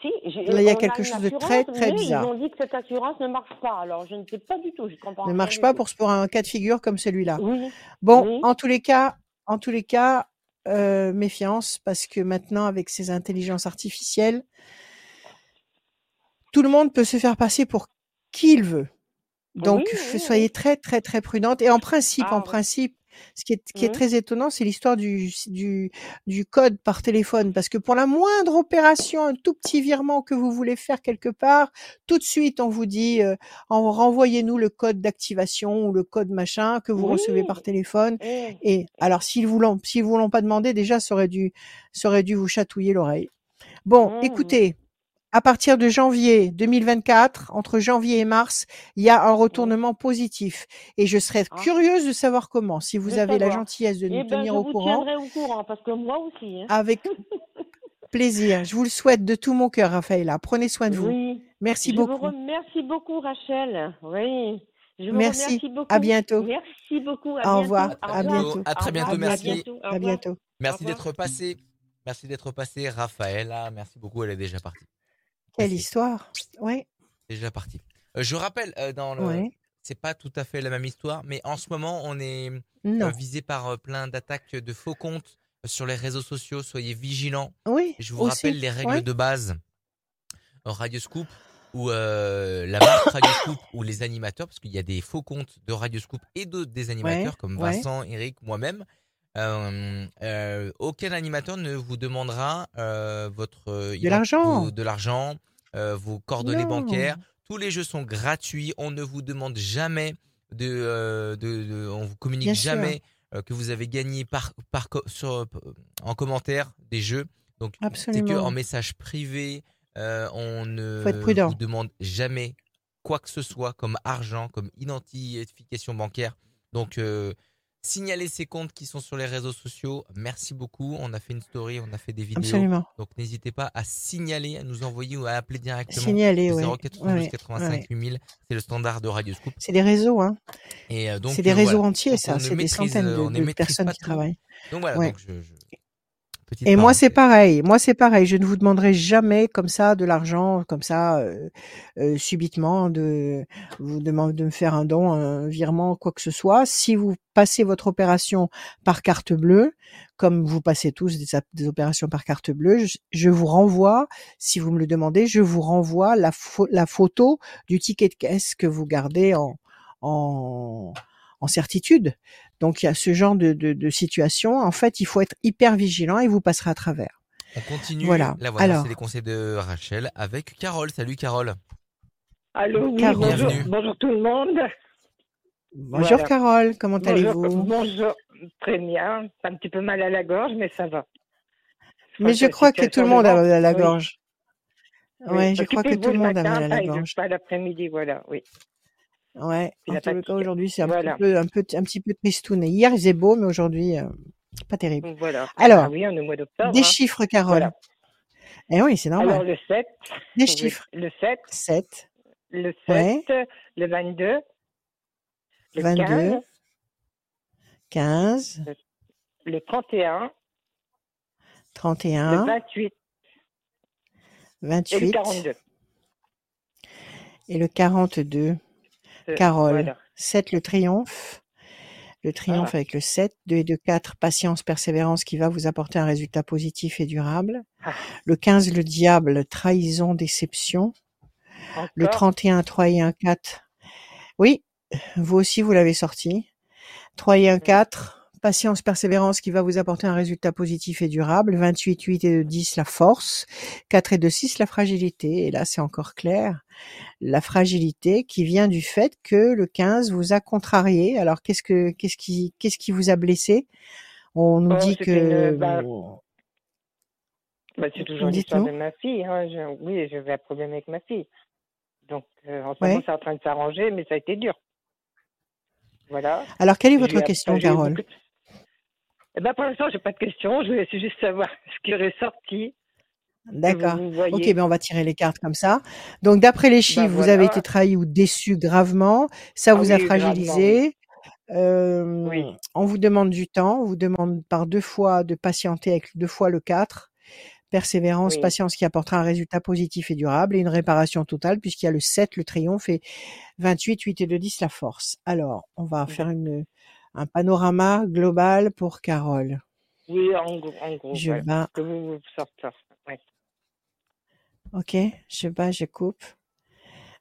Si, Là, il y a quelque chose de très, très bizarre. ils ont dit que cette assurance ne marche pas. Alors, je ne sais pas du tout, je comprends Ne marche pas pour, pour un cas de figure comme celui-là. Oui, Bon, oui, en tous les cas, en tous les cas, euh, méfiance parce que maintenant, avec ces intelligences artificielles, tout le monde peut se faire passer pour qui il veut. Donc, oui, f- oui, soyez très, très, très prudente. Et en principe, en Ah principe, ce qui est, qui est Mhm. très étonnant, c'est l'histoire du, du, du code par téléphone. Parce que pour la moindre opération, un tout petit virement que vous voulez faire quelque part, tout de suite, on vous dit, euh, en- renvoyez-nous le code d'activation ou le code machin que vous recevez par téléphone. et, Et alors, s'ils vous l'ont, s'ils vous l'ont pas demandé, déjà, ça aurait dû, ça aurait dû vous chatouiller l'oreille. Bon, Mhm. écoutez, à partir de janvier 2024, entre janvier et mars, il y a un Oui. retournement positif. Et je serais Ah, curieuse de savoir comment. Si vous de avez la gentillesse de nous Eh ben, tenir je au vous courant, tiendrai au courant, parce que moi aussi. Hein. avec plaisir. Je vous le souhaite de tout mon cœur, Raphaëlla. Prenez soin de vous. Oui, Merci je vous beaucoup. remercie beaucoup, Rachel. Oui, je vous Merci. remercie À beaucoup. bientôt. Merci beaucoup. À Au bientôt. revoir. À bientôt. À très bientôt, revoir. À merci. bientôt. À bientôt. Merci d'être passé. Merci d'être passé, Raphaëla. Merci beaucoup, elle est déjà partie. Quelle Merci. histoire. Ouais. Déjà partie. Euh, je rappelle, euh, dans le, Ouais. c'est pas tout à fait la même histoire, mais en ce moment, on est euh, visé par euh, plein d'attaques de faux comptes sur les réseaux sociaux. Soyez vigilants. Oui. Je vous Aussi. rappelle les règles Ouais. de base Radio Scoop ou la marque Radio Scoop ou les animateurs, parce qu'il y a des faux comptes de Radio Scoop et de, des animateurs Ouais. comme. Vincent, Eric, moi-même. Euh, euh, aucun animateur ne vous demandera euh, votre euh, De l'argent. vos- de l'argent, vos coordonnées Non. bancaires. Tous les jeux sont gratuits. On ne vous demande jamais de, de, de- on vous communique Bien jamais que vous avez gagné par, par co- sur- en commentaire des jeux. Donc c'est que en message privé. on ne vous demande jamais quoi que ce soit comme argent, comme identification bancaire. Donc signalez ces comptes qui sont sur les réseaux sociaux. Merci beaucoup. On a fait une story, on a fait des vidéos. Absolument. Donc n'hésitez pas à signaler, à nous envoyer ou à appeler directement. Signaler. 092 Ouais, 85 ouais. 8000, c'est le standard de Radio Scoop. C'est des réseaux, hein. Et euh, donc C'est des euh, réseaux voilà. entiers, ça. C'est des centaines euh, de, personnes qui travaillent. Donc voilà, Ouais. donc je, je- petite Et moi, c'est pareil. Moi, c'est pareil. Je ne vous demanderai jamais comme ça de l'argent, comme ça, euh, euh, subitement, de vous demander de me faire un don, un virement, quoi que ce soit. Si vous passez votre opération par carte bleue, comme vous passez tous des, opérations par carte bleue, je, je vous renvoie, si vous me le demandez, je vous renvoie la, la photo du ticket de caisse que vous gardez en, en, en certitude. Donc il y a ce genre de, de, de situation. En fait, il faut être hyper vigilant et vous passerez à travers. On continue. Voilà. Là, voilà, Alors. c'est les conseils de Rachel avec Carole. Salut Carole. Allô, oui, Carole. bonjour, Bienvenue. bonjour tout le monde. Bonjour Voilà. Carole, comment Bonjour, allez-vous bonjour, très bien. Un petit peu mal à la gorge, mais ça va. Mais je crois que tout le monde a mal à la gorge. oui. Ouais, je crois que tout le monde a mal à la gorge. Pas l'après-midi, voilà, oui. Ouais, en tout cas aujourd'hui c'est un, Voilà. petit peu, un, peu, un petit peu tristouné. Hier il faisait beau, mais aujourd'hui euh, pas terrible. Voilà. Alors, Ah oui, on est au mois. Des hein. chiffres Carole. Voilà. Eh oui, c'est Alors, normal. le 7. Des chiffres. Le 7, 7, le 7, Ouais. le 22, le 22, 15, 15, le 31, le 31, 28 et le 28 42. et le 42. Carole. Voilà. 7 le triomphe. Le triomphe Voilà. avec le 7, 2 et 2, 4, patience, persévérance qui va vous apporter un résultat positif et durable. Ah. Le 15, le diable, trahison, déception. Le Encore? 31, 3 et 1, 4. Oui, vous aussi, vous l'avez sorti. 3 et 1, 4. Patience, persévérance qui va vous apporter un résultat positif et durable. 28, 8 et 2, 10, la force. 4 et 2, 6, la fragilité. Et là, c'est encore clair. La fragilité qui vient du fait que le 15 vous a contrarié. Alors, qu'est-ce que, qu'est-ce qui, qu'est-ce qui vous a blessé? On nous Oh, dit que, une- bah, Bah, c'est toujours l'histoire de ma fille. Hein. Je- oui, j'avais un problème avec ma fille. Donc, euh, en ce Ouais. moment, c'est en train de s'arranger, mais ça a été dur. Voilà. alors, quelle est votre question, Carole? de- Eh ben, pour l'instant, j'ai pas de question. Je voulais juste savoir ce qui aurait sorti. D'accord. Ok, ben on va tirer les cartes comme ça. Donc d'après les chiffres, vous voilà. avez été trahi ou déçu gravement. Ça Ah vous a oui, fragilisé. Euh, Oui. On vous demande du temps. On vous demande par deux fois de patienter avec deux fois le 4. Persévérance, Oui. patience qui apportera un résultat positif et durable et une réparation totale puisqu'il y a le 7, le triomphe et 28, 8 et 2, 10, la force. Alors, on va faire une, un panorama global pour Carole. Oui, en gros. En gros Je voilà. bats, Que vous vous sortez. Ouais. ok, je bats, je coupe.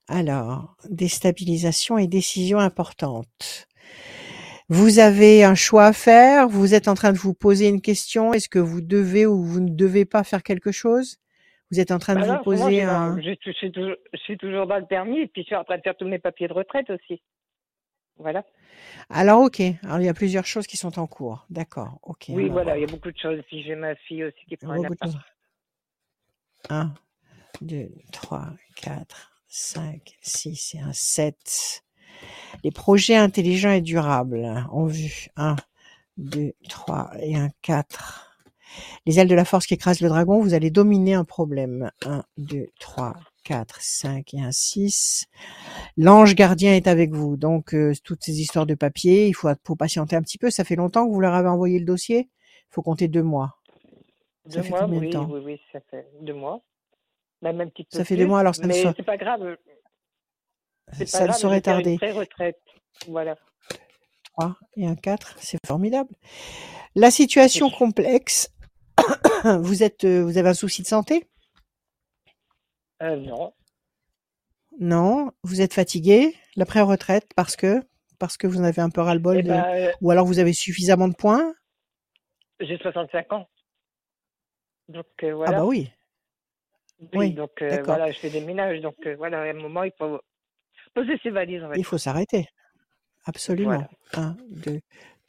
Alors, déstabilisation et décision importante. Vous avez un choix à faire, vous êtes en train de vous poser une question, est-ce que vous devez ou vous ne devez pas faire quelque chose? Vous êtes en train de Bah vous poser j'ai un... un- je, je suis toujours, je suis toujours dans le permis et puis je suis en train de faire tous mes papiers de retraite aussi. Voilà. Alors ok, alors il y a plusieurs choses qui sont en cours, d'accord, ok. oui, alors, voilà. Il y a beaucoup de choses. Puis j'ai ma fille aussi qui prend un appart. choses. 1, 2, 3, 4, 5, 6 et un 7. Les projets intelligents et durables en vue. 1, 2, 3 et un 4. Les ailes de la force qui écrasent le dragon, vous allez dominer un problème. 1, 2, 3, 4, 5 et un 6. L'ange gardien est avec vous. Donc, euh, toutes ces histoires de papier, il faut, faut patienter un petit peu. Ça fait longtemps que vous leur avez envoyé le dossier? Il faut compter deux mois. Ça fait mois, combien de temps? oui, oui, ça fait deux mois. Même un petit peu Ça fait plus, deux mois, alors ça ne mais sera- c'est pas grave. Pas Ça ne saurait tarder. pré-retraite. Voilà. 3 et un 4, c'est formidable. La situation complexe, vous êtes, euh, vous avez un souci de santé? Euh, non. Non, vous êtes fatigué, la pré-retraite parce que parce que vous en avez un peu ras-le-bol Eh de... ben, euh, ou alors vous avez suffisamment de points? J'ai 65 ans. Donc euh, Ah voilà. bah oui. Oui, oui, donc voilà, je fais des ménages. Donc voilà, à un moment, il faut poser ses valises, Il faut s'arrêter. Absolument. Voilà. 1, 2,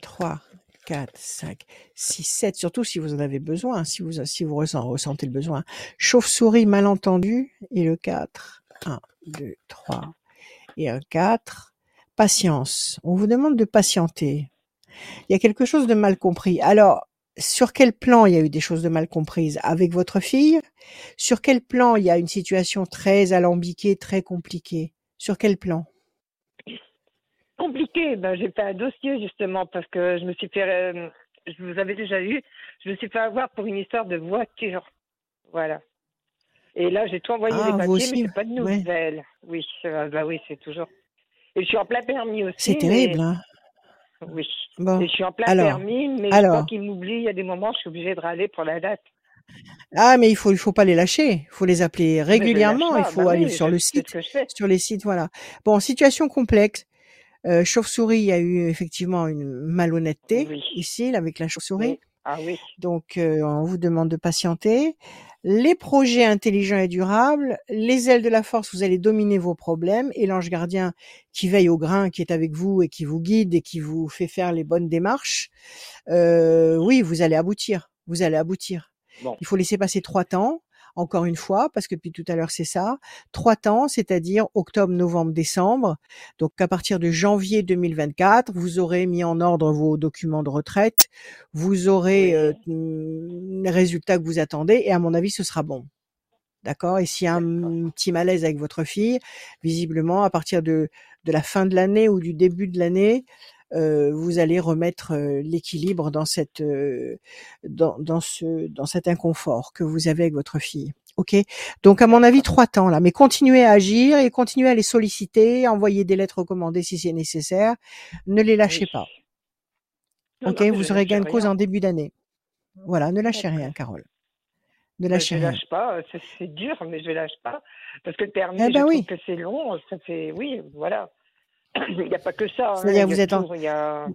3, 4, 5, 6, 7. Surtout si vous en avez besoin, si vous, si vous ressent- ressentez le besoin. Chauve-souris malentendu et le 4. 1, 2, 3 et un 4. Patience. On vous demande de patienter. Il y a quelque chose de mal compris. Alors, sur quel plan il y a eu des choses de mal comprises avec votre fille? Sur quel plan il y a une situation très alambiquée, très compliquée? Sur quel plan? Compliqué. Ben, j'ai fait un dossier justement parce que je me suis fait. euh, je vous avais déjà eu. Je me suis fait avoir pour une histoire de voiture. Voilà. Et là, j'ai tout envoyé Ah, les papiers, mais j'ai pas de Ouais. nouvelles. Oui, euh, bah oui, c'est toujours. Et je suis en plein permis aussi. C'est terrible, mais- hein Oui. Bon. Et je suis en plein alors, permis, mais alors. crois qu'il m'oublie. Il y a des moments, je suis obligée de râler pour la date. Ah, mais il faut, il faut pas les lâcher. Il faut les appeler régulièrement. Il faut Bah aller oui, sur je- le site, sur les sites, voilà. Bon, situation complexe. Euh, chauve-souris, il y a eu effectivement une malhonnêteté Oui. ici, là, avec la chauve-souris. Oui. Ah oui. Donc, euh, on vous demande de patienter. Les projets intelligents et durables, les ailes de la force, vous allez dominer vos problèmes et l'ange gardien qui veille au grain, qui est avec vous et qui vous guide et qui vous fait faire les bonnes démarches. euh, oui, vous allez aboutir. Vous allez aboutir. Bon. Il faut laisser passer trois temps. Encore une fois, parce que depuis tout à l'heure c'est ça, trois temps, c'est-à-dire octobre, novembre, décembre. Donc à partir de janvier 2024, vous aurez mis en ordre vos documents de retraite, vous aurez euh, les résultats que vous attendez, et à mon avis ce sera bon. D'accord? Et s'il y a un petit malaise avec votre fille, visiblement à partir de, de la fin de l'année ou du début de l'année, vous allez remettre euh, l'équilibre dans cette euh, dans, dans ce dans cet inconfort que vous avez avec votre fille. Ok? Donc à mon avis trois temps là, mais continuez à agir et continuez à les solliciter, envoyer des lettres recommandées si c'est nécessaire. Ne les lâchez Oui. pas. Non, Ok? non, vous je aurez gain de cause rien. en début d'année. Voilà. Ne lâchez rien, Carole. Ne Ben, lâchez je rien. lâche pas, c'est dur, mais je lâche pas. Parce que le permis, Eh je ben trouve oui. que c'est long, ça fait, oui, voilà. Il n'y a pas que ça. hein, C'est-à-dire vous êtes en- a...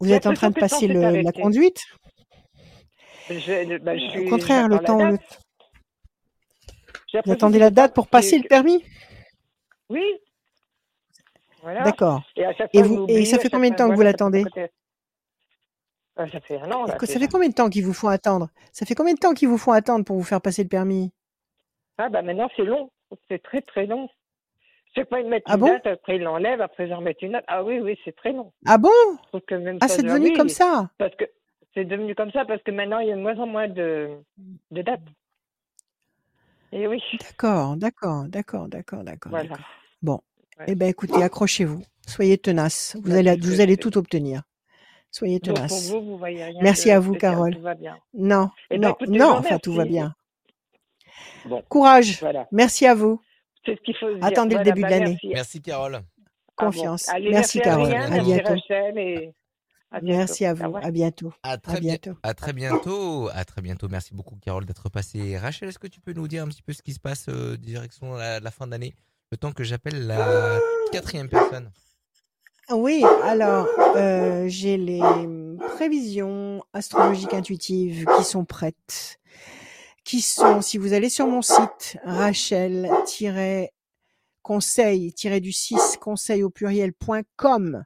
Vous êtes en train de passer le, la conduite? Je, je Au contraire, le temps, le, vous attendez la date pour passer le permis? Oui. Voilà. D'accord. Et vous- ça fait combien de temps que vous voilà, l'attendez? Ça fait un an, là, Ça fait combien de temps qu'ils vous font attendre? Ça fait combien de temps qu'ils vous font attendre pour vous faire passer le permis? Ah, bah maintenant, c'est long. C'est très, très long. Chaque fois, ils mettent Ah une bon? date, après, ils l'enlèvent, après, ils en remettent une autre. Ah oui, oui, c'est très long. Ah bon? Que même Ah, c'est devenu oui, comme ça? Parce que c'est devenu comme ça parce que maintenant il y a de moins en moins de, de dates. Et oui, D'accord, d'accord, d'accord, d'accord, d'accord. voilà. Bon. Ouais. Eh ben, écoutez, accrochez-vous. Soyez tenaces. Vous Bah, allez, c'est vous allez tout obtenir. Soyez Donc pour vous, vous voyez rien Merci de à vous, Carole. Tout va bien. Non, Eh ben, non, écoutez, non. Enfin, tout va bien. Bon, Courage. voilà. Merci à vous. C'est ce qu'il faut se dire. Attendez le début bah, de l'année. merci. Merci Carole. Ah bon. Confiance. Allez, Merci, merci, Carole. À merci bientôt. Rachel et à. Merci à vous. À bientôt. À très, bien, bientôt. à très bientôt. À très bientôt. Merci beaucoup, Carole, d'être passée. Rachel, est-ce que tu peux nous dire un petit peu ce qui se passe euh, direction la, la fin d'année Le temps que j'appelle la quatrième personne? Oui, alors euh, j'ai les prévisions astrologiques intuitives qui sont prêtes, qui sont, si vous allez sur mon site, rachel-conseil-du 6 conseil au pluriel.com,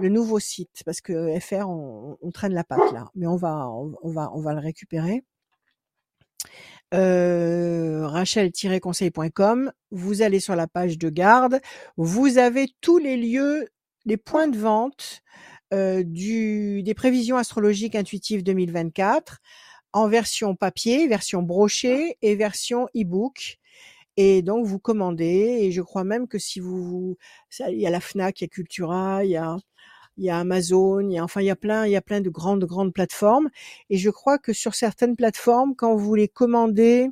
le nouveau site, parce que FR, on, traîne la patte là, mais on va, on, on va, on va le récupérer. Euh, rachel-conseil.com, vous allez sur la page de garde, vous avez tous les lieux les points de vente euh, du, des prévisions astrologiques intuitives 2024 en version papier, version brochée et version e-book. Et donc vous commandez. Et je crois même que si vous, il y a la Fnac, il y a Cultura, il y a il y a Amazon, il y a enfin il y a plein il y a plein de grandes grandes plateformes. Et je crois que sur certaines plateformes, quand vous les commandez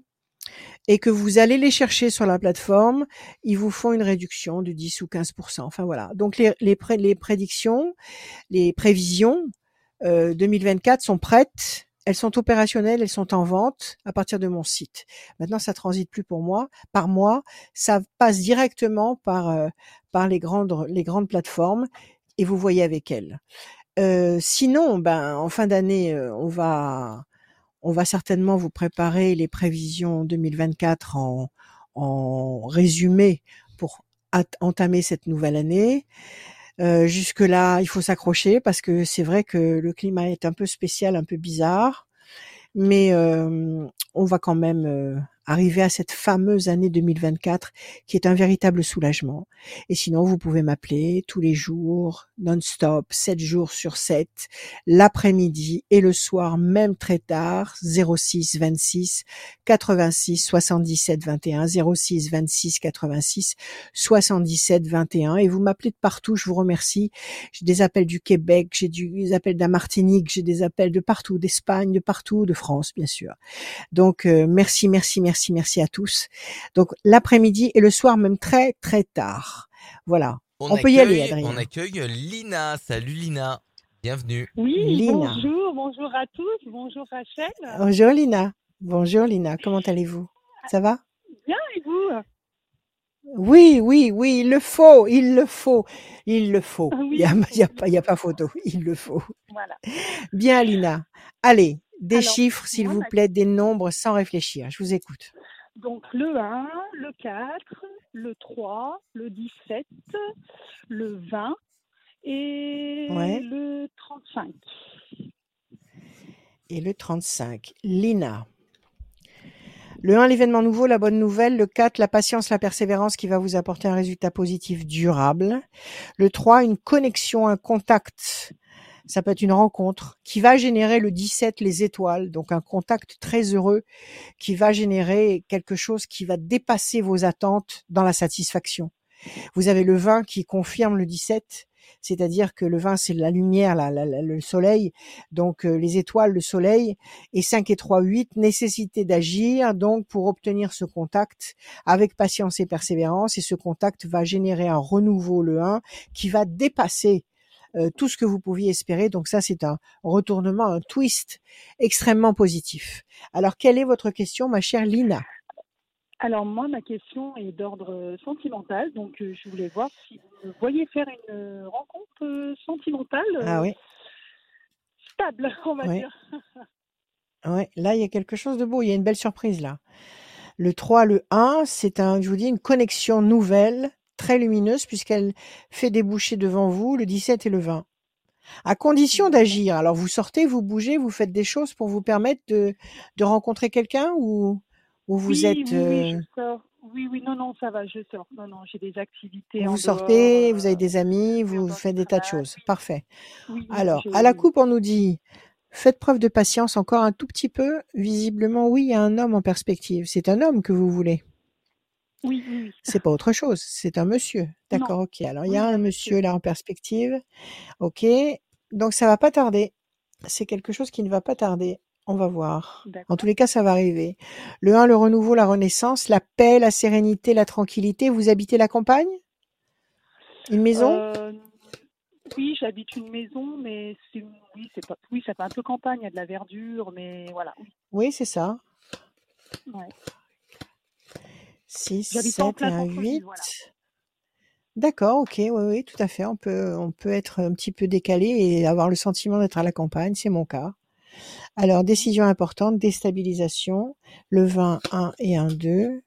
et que vous allez les chercher sur la plateforme, ils vous font une réduction de 10 ou 15% Enfin voilà. Donc les, les, les prédictions, les prévisions euh, 2024 sont prêtes, elles sont opérationnelles, elles sont en vente à partir de mon site. Maintenant, ça transite plus pour moi, par moi, ça passe directement par euh, par les grandes les grandes plateformes et vous voyez avec elles. Euh, sinon, ben en fin d'année, euh, on va on va certainement vous préparer les prévisions 2024 en, en résumé pour entamer cette nouvelle année. Euh, Jusque-là, il faut s'accrocher parce que c'est vrai que le climat est un peu spécial, un peu bizarre, mais euh, on va quand même euh, arriver à cette fameuse année 2024 qui est un véritable soulagement. Et sinon, vous pouvez m'appeler tous les jours, non-stop, 7 jours sur 7, l'après-midi et le soir, même très tard, 06 26 86 77 21, 06 26 86 77 21. Et vous m'appelez de partout, je vous remercie. J'ai des appels du Québec, j'ai des appels de la Martinique, j'ai des appels de partout, d'Espagne, de partout, de France, bien sûr. Donc, euh, merci, merci, merci, merci à tous. Donc, l'après-midi et le soir, même très, très tard. Voilà. On peut y aller, Adrien. On accueille Lina. Salut Lina. Bienvenue. Oui, Lina. bonjour, bonjour à tous, bonjour Rachel. Bonjour Lina. Bonjour Lina. Comment allez-vous? Ça va? Bien et vous? Oui, oui, oui, il le faut, il le faut, il le faut. Ah Il oui, n'y a, a pas, il y a pas photo, il le faut. Voilà. Bien, Alina. Allez, des Alors, chiffres, s'il vous plaît, des nombres sans réfléchir. Je vous écoute. Donc le 1, le 4, le 3, le 17, le 20 et Ouais. le 35. Et le 35. Lina. Le 1, l'événement nouveau, la bonne nouvelle. Le 4, la patience, la persévérance qui va vous apporter un résultat positif durable. Le 3, une connexion, un contact. Ça peut être une rencontre qui va générer le 17, les étoiles. Donc un contact très heureux qui va générer quelque chose qui va dépasser vos attentes dans la satisfaction. Vous avez le 20 qui confirme le 17. C'est-à-dire que le 20, c'est la lumière, le soleil, donc euh, les étoiles, le soleil, et 5 et 3, 8, nécessité d'agir donc pour obtenir ce contact avec patience et persévérance et ce contact va générer un renouveau le 1 qui va dépasser euh, tout ce que vous pouviez espérer. Donc ça, c'est un retournement, un twist extrêmement positif. Alors, quelle est votre question, ma chère Lina? Alors moi, ma question est d'ordre sentimental, donc euh, je voulais voir si vous me voyez faire une rencontre euh, sentimentale Ah oui, stable, on va oui, dire. ouais. Là, il y a quelque chose de beau. Il y a une belle surprise là. Le 3, le 1, c'est un, je vous dis, une connexion nouvelle, très lumineuse, puisqu'elle fait déboucher devant vous le 17 et le 20. À condition d'agir. Alors, vous sortez, vous bougez, vous faites des choses pour vous permettre de, de rencontrer quelqu'un ou, ou vous Oui, êtes, oui, oui, euh, je sors. Oui, oui, non, non, ça va, je sors. Non, non, j'ai des activités en vous dehors, sortez, vous avez euh, des amis, vous faites des tas de choses. Parfait. Alors, à la coupe, on nous dit, faites preuve de patience encore un tout petit peu. Visiblement, oui, il y a un homme en perspective. C'est un homme que vous voulez. Oui, oui, oui. C'est pas autre chose. C'est un monsieur. D'accord, ok. Alors, il y a un monsieur là en perspective. Ok. Donc, ça va pas tarder. C'est quelque chose qui ne va pas tarder. On va voir. En tous les cas, ça va arriver. Le 1, le renouveau, la renaissance, la paix, la sérénité, la tranquillité. Vous habitez la campagne? Une maison? Euh, oui, j'habite une maison, mais oui, c'est pas oui, ça fait un peu campagne, il y a de la verdure, mais voilà. Oui, Oui, c'est ça. ouais. 6, J'habite pas en 7 et un centre-ville, 8. voilà. D'accord, ok, oui, oui, tout à fait. On peut, on peut être un petit peu décalé et avoir le sentiment d'être à la campagne, c'est mon cas. Alors, décision importante, déstabilisation, le 20, 1 et 1, 2,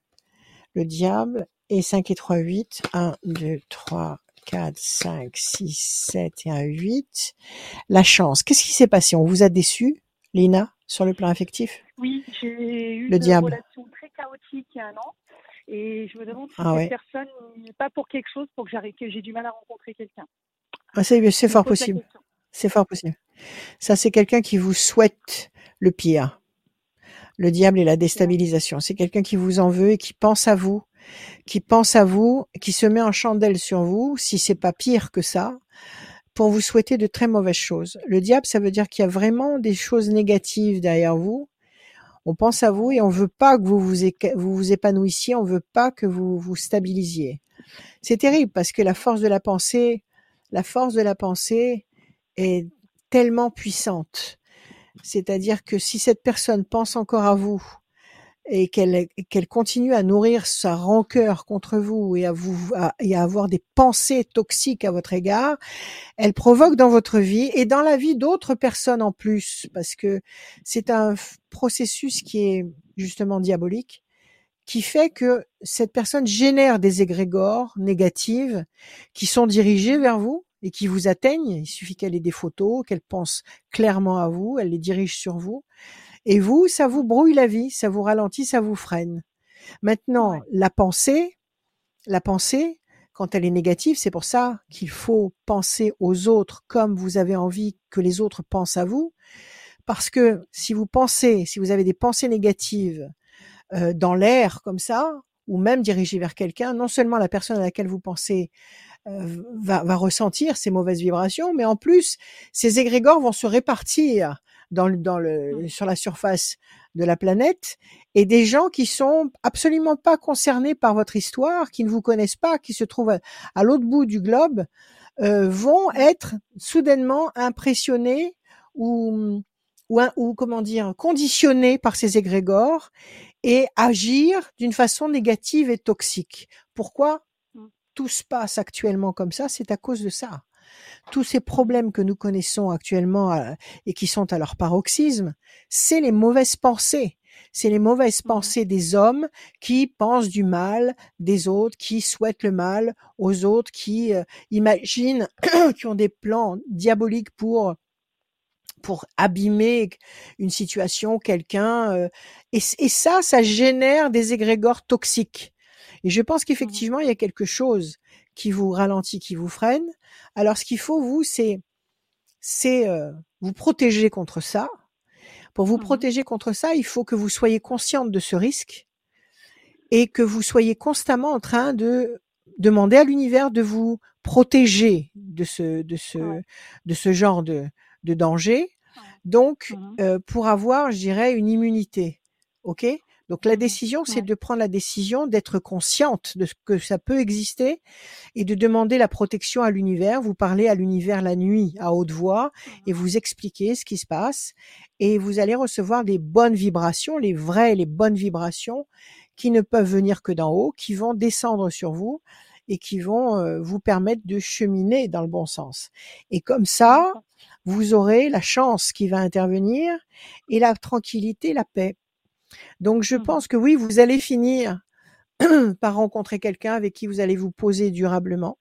le diable, et 5 et 3, 8, 1, 2, 3, 4, 5, 6, 7 et 1, 8. La chance. Qu'est-ce qui s'est passé? On vous a déçu, Lina, sur le plan affectif? Oui, j'ai eu Le une diable. relation très chaotique il y a un an, et je me demande si Ah cette ouais. personne n'est pas pour quelque chose, pour que j'arrive, que j'ai du mal à rencontrer quelqu'un. Ah, c'est, c'est fort possible. C'est fort possible. Ça, c'est quelqu'un qui vous souhaite le pire. Le diable et la déstabilisation. C'est quelqu'un qui vous en veut et qui pense à vous, qui pense à vous, qui se met en chandelle sur vous, si c'est pas pire que ça, pour vous souhaiter de très mauvaises choses. Le diable, ça veut dire qu'il y a vraiment des choses négatives derrière vous. On pense à vous et on veut pas que vous vous, éca- vous, vous épanouissiez, on veut pas que vous vous stabilisiez. C'est terrible parce que la force de la pensée, la force de la pensée est tellement puissante. C'est-à-dire que si cette personne pense encore à vous et qu'elle qu'elle continue à nourrir sa rancœur contre vous et à vous à, et à avoir des pensées toxiques à votre égard, elle provoque dans votre vie et dans la vie d'autres personnes en plus parce que c'est un processus qui est justement diabolique qui fait que cette personne génère des égrégores négatives qui sont dirigées vers vous et qui vous atteignent. Il suffit qu'elle ait des photos, qu'elle pense clairement à vous, elle les dirige sur vous. Et vous, ça vous brouille la vie, ça vous ralentit, ça vous freine. Maintenant, Ouais. la pensée, la pensée, quand elle est négative, c'est pour ça qu'il faut penser aux autres comme vous avez envie que les autres pensent à vous. Parce que si vous pensez, si vous avez des pensées négatives euh, dans l'air comme ça, ou même dirigées vers quelqu'un, non seulement la personne à laquelle vous pensez euh, va, va ressentir ces mauvaises vibrations, mais en plus, ces égrégores vont se répartir dans, le- dans le, sur la surface de la planète et des gens qui sont absolument pas concernés par votre histoire, qui ne vous connaissent pas, qui se trouvent à, à l'autre bout du globe, euh, vont être soudainement impressionnés ou, ou, un- ou comment dire conditionnés par ces égrégores et agir d'une façon négative et toxique. Pourquoi Mm. tout se passe actuellement comme ça? C'est à cause de ça. Tous ces problèmes que nous connaissons actuellement euh, et qui sont à leur paroxysme, c'est les mauvaises pensées. C'est les mauvaises Mhm. pensées des hommes qui pensent du mal des autres, qui souhaitent le mal aux autres, qui euh, imaginent, qui ont des plans diaboliques pour pour abîmer une situation, quelqu'un. euh, et, et ça, ça génère des égrégores toxiques. Et je pense qu'effectivement, il y a quelque chose qui vous ralentit, qui vous freine. Alors, ce qu'il faut, vous, c'est c'est euh, vous protéger contre ça. Pour vous Mhm. protéger contre ça, il faut que vous soyez consciente de ce risque et que vous soyez constamment en train de demander à l'univers de vous protéger de ce de ce Ouais. de ce genre de de danger. Donc, Mhm. euh, pour avoir, je dirais, une immunité. OK? Donc, la décision, c'est Ouais. de prendre la décision d'être consciente de ce que ça peut exister et de demander la protection à l'univers. Vous parlez à l'univers la nuit à haute voix et vous expliquez ce qui se passe et vous allez recevoir des bonnes vibrations, les vraies, les bonnes vibrations qui ne peuvent venir que d'en haut, qui vont descendre sur vous et qui vont euh, vous permettre de cheminer dans le bon sens. Et comme ça, vous aurez la chance qui va intervenir et la tranquillité, la paix. Donc je Mhm. pense que oui, vous allez finir par rencontrer quelqu'un avec qui vous allez vous poser durablement.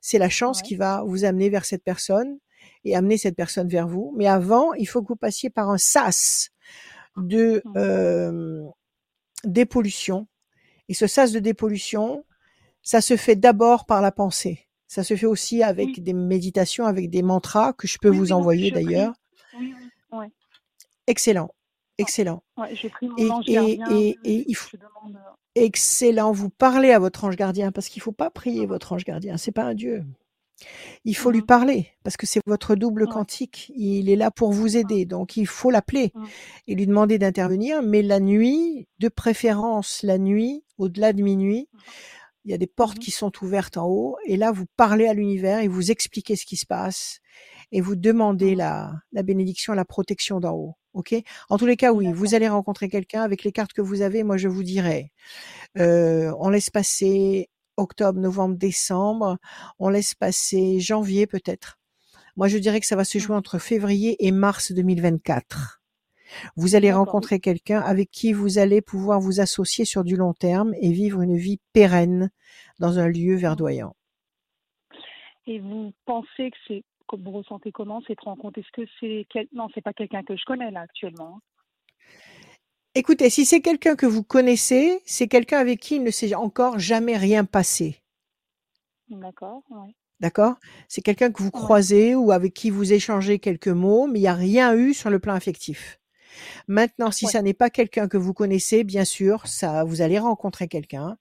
C'est la chance Ouais. qui va vous amener vers cette personne et amener cette personne vers vous. Mais avant, il faut que vous passiez par un sas de Mhm. euh, dépollution. Et ce sas de dépollution, ça se fait d'abord par la pensée. Ça se fait aussi avec Oui. des méditations, avec des mantras que je peux Oui, vous oui, envoyer d'ailleurs. Excellent, excellent. Ouais, j'ai pris mon Et, ange et, gardien. et, oui, et oui, il faut Je demande. excellent. Vous parlez à votre ange gardien parce qu'il faut pas prier votre ange gardien. C'est pas un dieu. Il faut lui Mhm. parler parce que c'est votre double quantique. Il est là pour vous aider. Donc il faut l'appeler Mhm. et lui demander d'intervenir. Mais la nuit, de préférence la nuit, au-delà de minuit, il y a des portes Mhm. qui sont ouvertes en haut. Et là, vous parlez à l'univers et vous expliquez ce qui se passe et vous demandez Mhm. la, la bénédiction, la protection d'en haut. OK? En tous les cas, oui, vous allez rencontrer quelqu'un avec les cartes que vous avez. Moi, je vous dirais, euh, on laisse passer octobre, novembre, décembre. On laisse passer janvier peut-être. Moi, je dirais que ça va se jouer Mhm. entre février et mars 2024. Vous allez rencontrer quelqu'un avec qui vous allez pouvoir vous associer sur du long terme et vivre une vie pérenne dans un lieu Mhm. verdoyant. Et vous pensez que c'est, vous ressentez comment cette rencontre Est-ce que c'est quel... non, c'est pas quelqu'un que je connais là actuellement. Écoutez, si c'est quelqu'un que vous connaissez, c'est quelqu'un avec qui il ne s'est encore jamais rien passé. D'accord. Ouais. D'accord? C'est quelqu'un que vous Ouais. croisez ou avec qui vous échangez quelques mots, mais il n'y a rien eu sur le plan affectif. Maintenant, si Ouais. ça n'est pas quelqu'un que vous connaissez, bien sûr, ça, vous allez rencontrer quelqu'un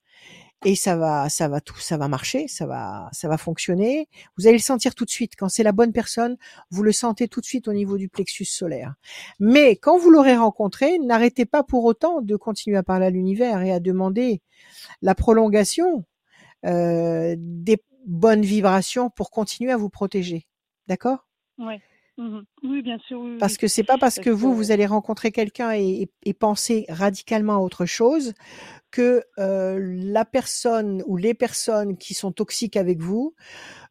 et ça va, ça va tout, ça va marcher, ça va, ça va fonctionner. Vous allez le sentir tout de suite. Quand c'est la bonne personne, vous le sentez tout de suite au niveau du plexus solaire. Mais quand vous l'aurez rencontré, n'arrêtez pas pour autant de continuer à parler à l'univers et à demander la prolongation euh, des bonnes vibrations pour continuer à vous protéger. D'accord? Ouais. Mhm. Oui, bien sûr. Oui, Parce que c'est pas parce que vous, que- vous allez rencontrer quelqu'un et, et- penser radicalement à autre chose que euh, la personne ou les personnes qui sont toxiques avec vous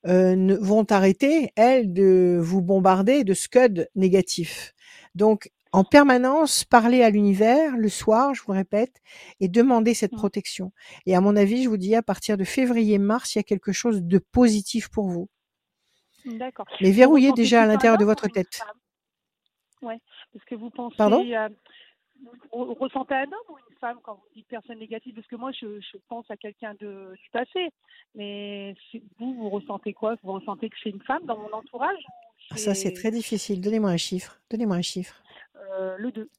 euh, ne, vont arrêter, elles, de vous bombarder de scud négatifs. Donc, en permanence, parler à l'univers le soir, je vous le répète, et demander cette Mhm. protection. Et à mon avis, je vous dis, à partir de février-mars, il y a quelque chose de positif pour vous. D'accord. Mais verrouillez déjà à l'intérieur de votre tête. Ouais. Parce que vous pensez. Pardon? euh, vous vous ressentez un homme ou une femme quand vous dites personne négative? Parce que moi, je, je pense à quelqu'un de, du passé. Mais vous, vous ressentez quoi? Vous ressentez que c'est une femme dans mon entourage ou Ah, Ça, c'est très difficile. Donnez-moi un chiffre. Donnez-moi un chiffre. euh, le 2.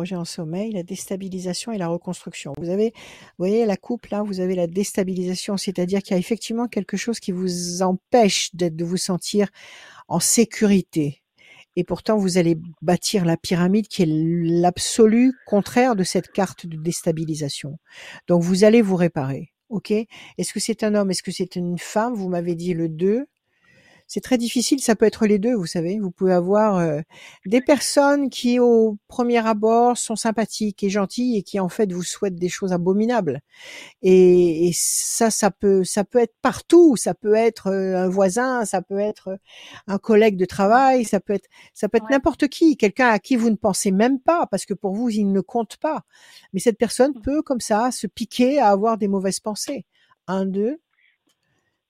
En sommeil, la déstabilisation et la reconstruction. Vous avez, vous voyez la coupe là, vous avez la déstabilisation, c'est-à-dire qu'il y a effectivement quelque chose qui vous empêche d'être, de vous sentir en sécurité. Et pourtant, vous allez bâtir la pyramide qui est l'absolu contraire de cette carte de déstabilisation. Donc, vous allez vous réparer. OK? Est-ce que c'est un homme? Est-ce que c'est une femme? Vous m'avez dit le 2. C'est très difficile, ça peut être les deux, vous savez. Vous pouvez avoir euh, des personnes qui, au premier abord, sont sympathiques et gentilles et qui, en fait, vous souhaitent des choses abominables. Et, et ça, ça peut, ça peut être partout. Ça peut être euh, un voisin, ça peut être euh, un collègue de travail, ça peut être, ça peut être Ouais. n'importe qui, quelqu'un à qui vous ne pensez même pas, parce que pour vous, il ne compte pas. Mais cette personne Mmh. peut, comme ça, se piquer à avoir des mauvaises pensées. Un, deux,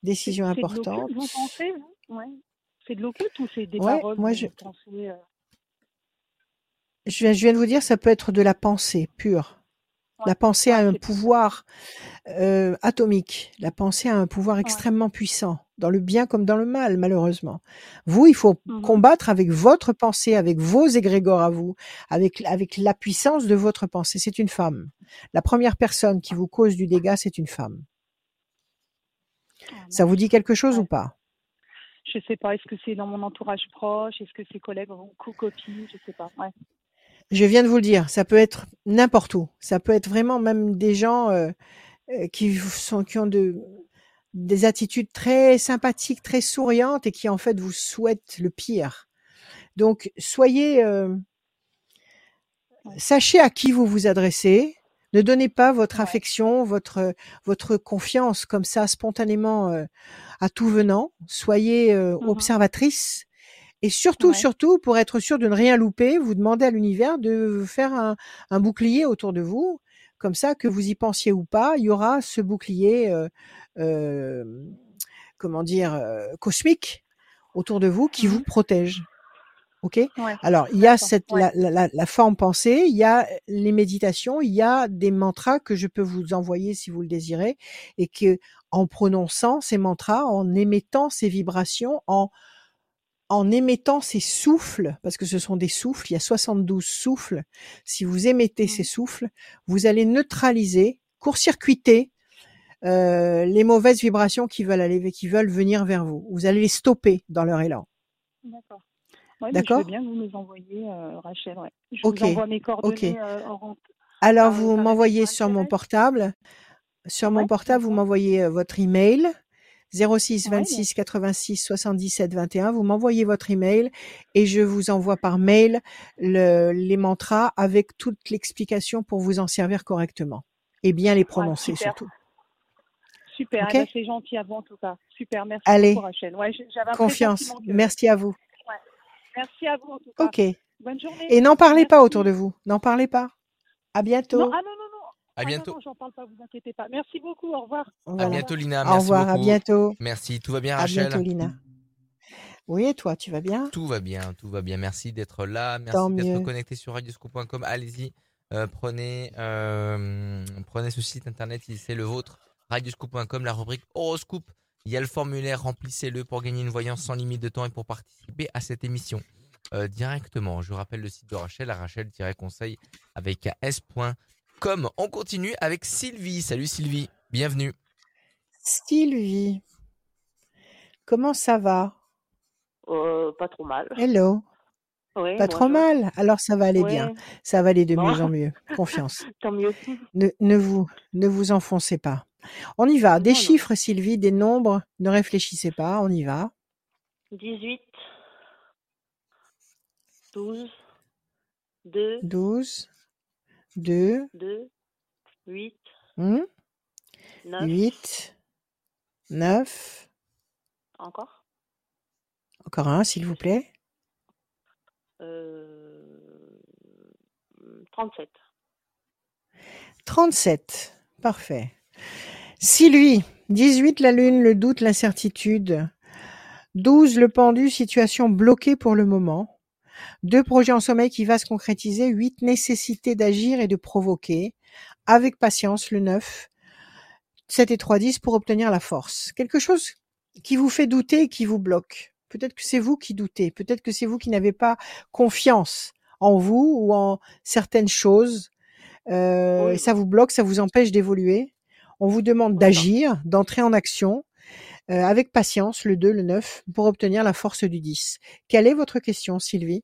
décision importante. vous pensez, vous? Ouais. C'est de l'occulte ou c'est des Ouais, paroles moi je, pensez euh, je viens, je viens de vous dire, ça peut être de la pensée pure. Ouais, La pensée a ouais, un pouvoir euh, atomique. La pensée a un pouvoir extrêmement puissant, dans le bien comme dans le mal, malheureusement. Vous, il faut Mhm. combattre avec votre pensée, avec vos égrégores à vous, avec, avec la puissance de votre pensée. C'est une femme. La première personne qui vous cause du dégât, c'est une femme. Ah, Ça vous dit quelque chose ou pas? Je sais pas, est-ce que c'est dans mon entourage proche Est-ce que c'est collègues ou co- copines Je sais pas. Ouais. Je viens de vous le dire, ça peut être n'importe où. Ça peut être vraiment même des gens euh, euh, qui sont qui ont de des attitudes très sympathiques, très souriantes et qui en fait vous souhaitent le pire. Donc soyez euh, sachez à qui vous vous adressez. Ne donnez pas votre affection, votre votre confiance comme ça spontanément euh, à tout venant. Soyez euh, Mhm. observatrice et surtout Ouais. surtout pour être sûr de ne rien louper, vous demandez à l'univers de faire un, un bouclier autour de vous, comme ça que vous y pensiez ou pas, il y aura ce bouclier euh, euh, comment dire euh, cosmique autour de vous qui vous Mhm. protège. Ok? Ouais. Alors, il y a cette Ouais. la, la, la- forme pensée, il y a les méditations, il y a des mantras que je peux vous envoyer si vous le désirez, et que en prononçant ces mantras, en émettant ces vibrations, en en émettant ces souffles, parce que ce sont des souffles, il y a 72 souffles. Si vous émettez ces Mhm. souffles, vous allez neutraliser, court-circuiter euh, les mauvaises vibrations qui veulent aller, qui veulent venir vers vous. Vous allez les stopper dans leur élan. D'accord. Mais je veux D'accord bien que vous nous envoyiez, euh, Rachel. Ouais. Je vous envoie mes coordonnées euh, en Alors vous m'envoyez sur mon portable, sur mon Ouais, portable, vous d'accord. m'envoyez euh, votre email 06 Ouais, bien 26 86 77 21. Vous m'envoyez votre email et je vous envoie par mail le- les mantras avec toute l'explication pour vous en servir correctement et bien les Ouais, prononcer super. surtout. Super. Eh ben, c'est gentil à vous en tout cas. Super. Merci Allez, beaucoup, Rachel. Ouais, confiance. que. Merci à vous. Merci à vous en tout cas. Ok. Et Bonne journée. n'en parlez pas autour de vous. N'en parlez pas. À Non, bientôt. ah non, non, non. À Ah non, bientôt. non, j'en parle pas, vous inquiétez pas. Merci beaucoup. Au revoir. À Au bientôt, revoir. Lina. Au Merci revoir. À beaucoup. bientôt. Merci. Tout va bien, À bientôt, Rachel Lina. Oui, et toi, tu vas bien? Tout va bien, tout va bien. Merci d'être là. Merci d'être connecté sur radioscoop.com. Allez-y, euh, prenez, euh, prenez ce site internet si c'est le vôtre. Radioscoop.com, la rubrique horoscope. Il y a le formulaire, remplissez-le pour gagner une voyance sans limite de temps et pour participer à cette émission euh, directement. Je rappelle le site de Rachel, à rachel-conseil avec un s.com. On continue avec Sylvie. Salut Sylvie, bienvenue. Sylvie, comment ça va? Euh, pas trop mal. Hello. Oui, Pas trop mal. Alors ça va aller bien. Ça va aller de bon, mieux en mieux. Confiance. tant mieux. Ne, ne vous ne vous enfoncez pas. On y va. Des Non, non. chiffres, Sylvie, des nombres. Ne réfléchissez pas. On y va. 18, 12, 2, 12, 2, 2, 8, hmm, 9, 8, 9. encore, Encore un, s'il vous plaît. euh, 37. 37. Parfait. Sylvie, 18 la lune, le doute, l'incertitude. 12 le pendu, situation bloquée pour le moment. Deux projets en sommeil qui va se concrétiser. 8 nécessité d'agir et de provoquer. Avec patience, le 9. 7 et 3, 10 pour obtenir la force. Quelque chose qui vous fait douter et qui vous bloque. Peut-être que c'est vous qui doutez. Peut-être que c'est vous qui n'avez pas confiance en vous ou en certaines choses. Euh, Oui. et ça vous bloque, ça vous empêche d'évoluer. On vous demande d'agir, d'entrer en action euh, avec patience, le 2, le 9, pour obtenir la force du 10. Quelle est votre question, Sylvie?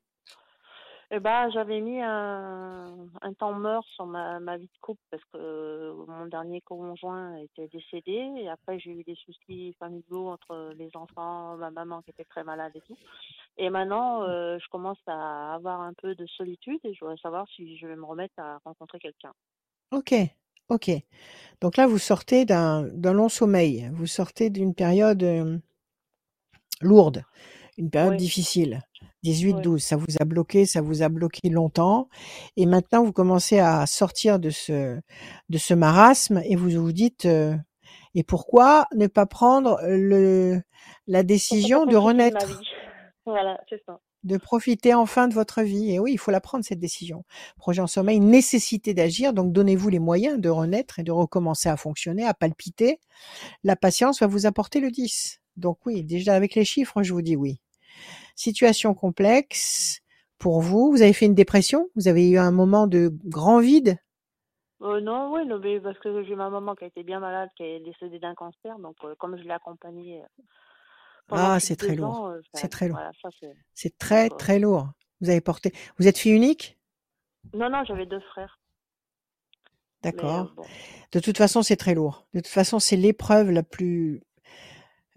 Eh ben, j'avais mis un, un temps mort sur ma, ma vie de couple parce que euh, mon dernier conjoint était décédé et après j'ai eu des soucis familiaux entre les enfants, ma maman qui était très malade et tout. Et maintenant, euh, je commence à avoir un peu de solitude et je voudrais savoir si je vais me remettre à rencontrer quelqu'un. Ok, ok. Donc là, vous sortez d'un d'un long sommeil. Vous sortez d'une période euh, lourde, une période Oui, difficile. oui, 18-12, ça vous a bloqué, ça vous a bloqué longtemps. Et maintenant, vous commencez à sortir de ce, de ce marasme et vous vous dites, euh, et pourquoi ne pas prendre le, la décision de renaître? Voilà, c'est ça. De profiter enfin de votre vie. Et oui, il faut la prendre, cette décision. Projet en sommeil, nécessité d'agir. Donc, donnez-vous les moyens de renaître et de recommencer à fonctionner, à palpiter. La patience va vous apporter le 10. Donc oui, déjà avec les chiffres, je vous dis oui. Situation complexe pour vous. Vous avez fait une dépression? Vous avez eu un moment de grand vide? Euh, non, oui, parce que j'ai ma maman qui a été bien malade, qui est décédée d'un cancer, donc euh, comme je l'ai accompagnée euh, Ah, plus c'est très lourd. euh, C'est très lourd. voilà, c'est. Très, euh, très lourd. Vous avez porté. Vous êtes fille unique? Non, non, j'avais deux frères, euh, D'accord. bon, De toute façon, c'est très lourd. De toute façon, c'est l'épreuve la plus.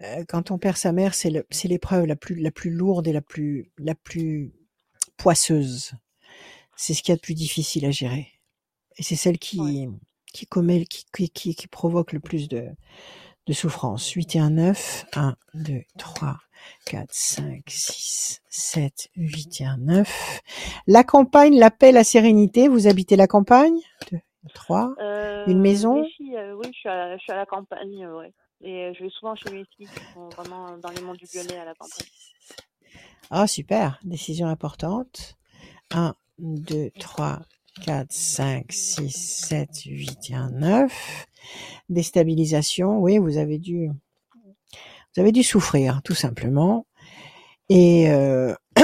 euh, Quand on perd sa mère, c'est l'épreuve la plus, la plus lourde et la plus, la plus poisseuse. C'est ce qu'il y a de plus difficile à gérer. Et c'est celle ouais. qui, qui commet, qui, qui, qui, qui provoque le plus de, de souffrance. 8 et 1, 9. 1, 2, 3, 4, 5, 6, 7, 8 et 1, 9. La campagne, la paix, la sérénité. Vous habitez la campagne? 2, 3. Une Euh, maison? mes filles, euh, oui, je suis à, la- je suis à la campagne, euh, ouais. Et je vais souvent chez mes filles qui sont vraiment dans les monts du Lyonnais à la campagne. Ah, super. Décision importante. 1, 2, 3, 4, 5, 6, 7, 8 et 1, 9. Déstabilisation. Oui, vous avez dû, vous avez dû souffrir, tout simplement. Et euh,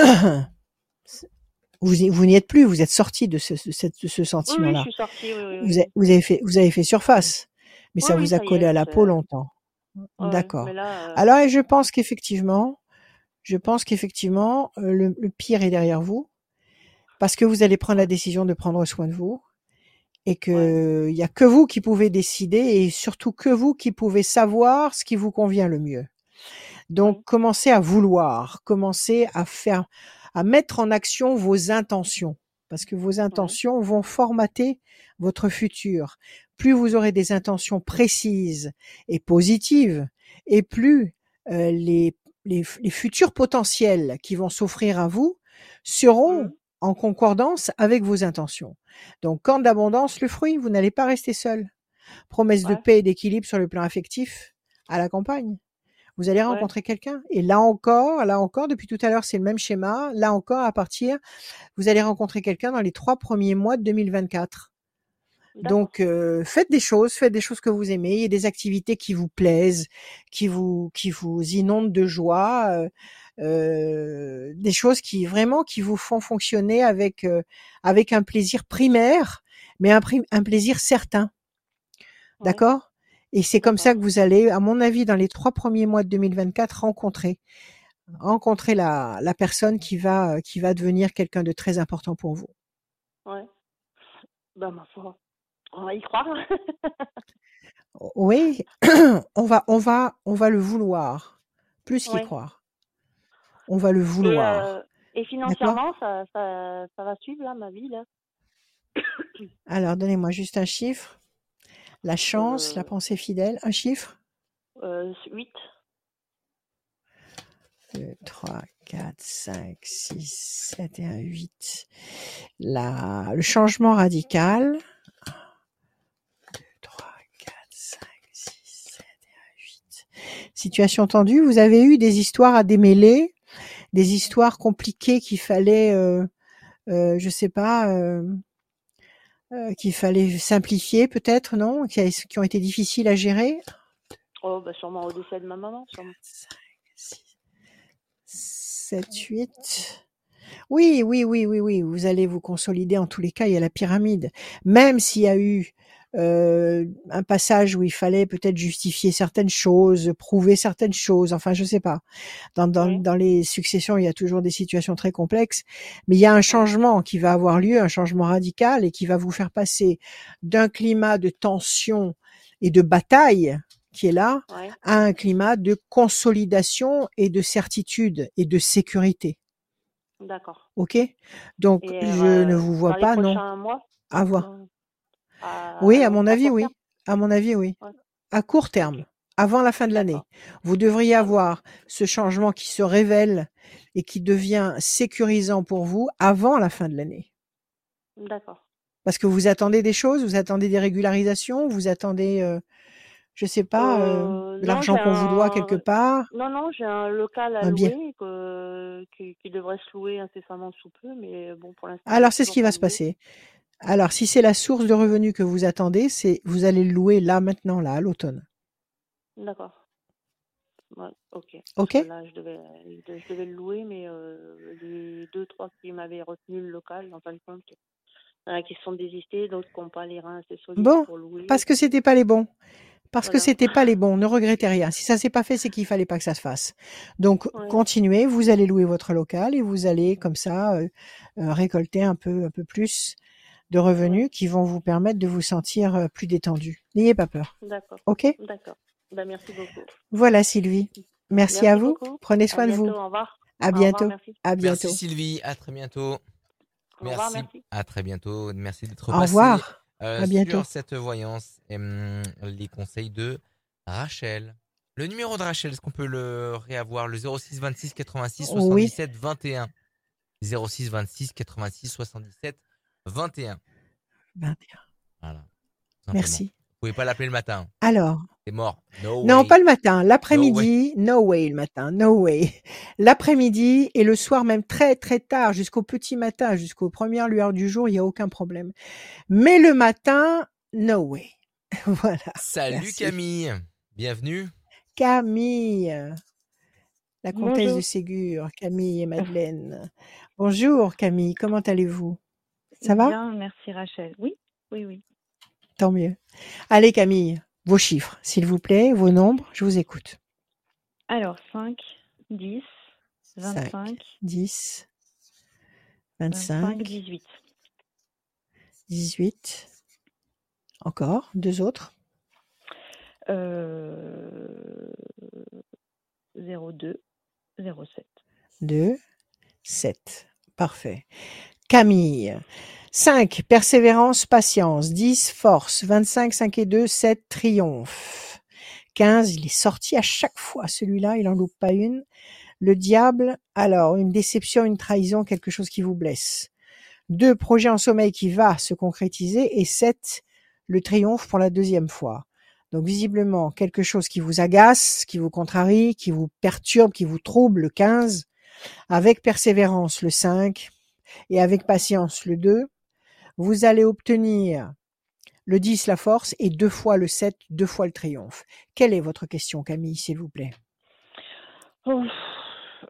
vous, n'y êtes plus. Vous êtes sorti de ce, de sentiment-là. suis sortie, oui, oui, oui. Vous, avez- vous avez fait, vous avez fait surface, mais ça vous a ça collé est, à la peau longtemps. D'accord. Là, euh, Alors, je pense qu'effectivement, je pense qu'effectivement, euh, le, le pire est derrière vous, parce que vous allez prendre la décision de prendre soin de vous, et que il y a que vous qui pouvez décider, et surtout que vous qui pouvez savoir ce qui vous convient le mieux. Donc, commencez à vouloir, commencez à faire, à mettre en action vos intentions, parce que vos ouais, intentions vont formater votre futur. Plus vous aurez des intentions précises et positives, et plus euh, les, les, les futurs potentiels qui vont s'offrir à vous seront. En concordance avec vos intentions. Donc, quand d'abondance, le fruit, vous n'allez pas rester seul. Promesse de paix et d'équilibre sur le plan affectif à la campagne vous allez ouais, rencontrer quelqu'un. Et là encore, là encore, depuis tout à l'heure, c'est le même schéma. Là encore, à partir, vous allez rencontrer quelqu'un dans les trois premiers mois de 2024. d'accord, Donc, euh, faites des choses, faites des choses que vous aimez, il y a des activités qui vous plaisent, qui vous, qui vous inondent de joie, euh, euh, des choses qui vraiment qui vous font fonctionner avec euh, avec un plaisir primaire, mais un, un plaisir certain. ouais, D'accord? Et c'est comme ça que vous allez, à mon avis, dans les trois premiers mois de 2024, rencontrer rencontrer la, la personne qui va qui va devenir quelqu'un de très important pour vous. ouais. Ben, ma foi, on va y croire. Oui, on va on va on va le vouloir plus qu'y Ouais. croire. On va le Et, vouloir. euh, et financièrement, ça, ça, ça va suivre, là, ma vie, là. Alors, donnez-moi juste un chiffre. La chance, la Euh, pensée fidèle, un chiffre? euh, 8. 2, 3, 4, 5, 6, 7 et 1, 8. La, le changement radical. 2, 3, 4, 5, 6, 7 et 1, 8. Situation tendue. Vous avez eu des histoires à démêler, des histoires compliquées qu'il fallait, euh, euh, je sais pas, euh, qu'il fallait simplifier peut-être, non qui, a- qui ont été difficiles à gérer? Oh, bah, sûrement au décès de ma maman, sûrement. 5, 6, 7, 8. Oui, oui, oui, oui, oui. Vous allez vous consolider en tous les cas. Il y a la pyramide. Même s'il y a eu euh, un passage où il fallait peut-être justifier certaines choses, prouver certaines choses, enfin je sais pas. Dans, dans, Oui. dans les successions, il y a toujours des situations très complexes, mais il y a un changement qui va avoir lieu, un changement radical et qui va vous faire passer d'un climat de tension et de bataille qui est là Ouais. à un climat de consolidation et de certitude et de sécurité. D'accord. Ok? Donc Et je euh, ne vous vois dans les pas, non. mois? À voir. À, Oui, à mon à avis, oui. terme À mon avis, oui. Ouais. À court terme, avant la fin de l'année, vous devriez Ah avoir ce changement qui se révèle et qui devient sécurisant pour vous avant la fin de l'année. D'accord. Parce que vous attendez des choses, vous attendez des régularisations, vous attendez, euh, je sais pas, euh, Euh, l'argent qu'on vous doit quelque part, non, non, j'ai un local à un bien. louer que... qui, qui devrait se louer incessamment sous peu, mais bon, pour l'instant, Alors c'est ce qui va se passer. Alors si c'est la source de revenus que vous attendez, c'est vous allez le louer là maintenant, là, à l'automne. D'accord. Ouais, ok. Que là, je devais, je devais le louer, mais euh, les deux, trois qui m'avaient retenu le local, en fin de compte, a qui se sont désistés, d'autres qui n'ont pas les reins assez solides Bon, pour louer. parce que c'était pas les bons. Parce que Voilà. c'était pas les bons. Ne regrettez rien. Si ça s'est pas fait, c'est qu'il fallait pas que ça se fasse. Donc Ouais. continuez. Vous allez louer votre local et vous allez comme ça euh, euh, récolter un peu, un peu plus de revenus qui vont vous permettre de vous sentir euh, plus détendu. N'ayez pas peur. D'accord. Ok? D'accord. Ben, merci beaucoup. Voilà Sylvie. Merci, Merci à vous. beaucoup. Prenez À soin de bientôt. vous. Au revoir. À Au revoir. bientôt. Merci. À Merci bientôt. Sylvie, à très bientôt. Au revoir. Merci, Merci. à très bientôt. Merci d'être Au passé revoir. euh, À bientôt. sur cette voyance et hum, les conseils de Rachel. Le numéro de Rachel, est-ce qu'on peut le réavoir? Le 06 26 86 Oui. 77 21. 06 26 86 77 21. 21. Voilà. Merci. Vous pouvez pas l'appeler le matin. Alors, C'est mort. No non, way. pas le matin. No way. L'après-midi, no way le matin, no way. L'après-midi et le soir même très très tard, jusqu'au petit matin, jusqu'aux premières lueurs du jour, il n'y a aucun problème. Mais le matin, no way. voilà. Salut Merci. Camille. Bienvenue. Camille, la comtesse de. Ségur, Camille et Madeleine. Bonjour Camille, comment allez-vous? Ça va? Bien, merci Rachel. Oui, oui, oui. Tant mieux. Allez Camille, vos chiffres, s'il vous plaît, vos nombres, je vous écoute. Alors, 5, 10, 5, 25, 10, 25, 25, 18. 18. Encore, deux autres? Euh, 02, 07. 2, 7. Parfait. Camille. 5, persévérance, patience. 10, force. 25, 5 et 2, 7, triomphe. 15, il est sorti à chaque fois, celui-là, il n'en loupe pas une. Le diable, alors, une déception, une trahison, quelque chose qui vous blesse. 2, projet en sommeil qui va se concrétiser. Et 7, le triomphe pour la deuxième fois. Donc, visiblement, quelque chose qui vous agace, qui vous contrarie, qui vous perturbe, qui vous trouble, le 15 avec persévérance le 5 et avec patience le 2, vous allez obtenir le 10 la force et deux fois le 7, deux fois le triomphe. Quelle est votre question Camille, s'il vous plaît? Oh,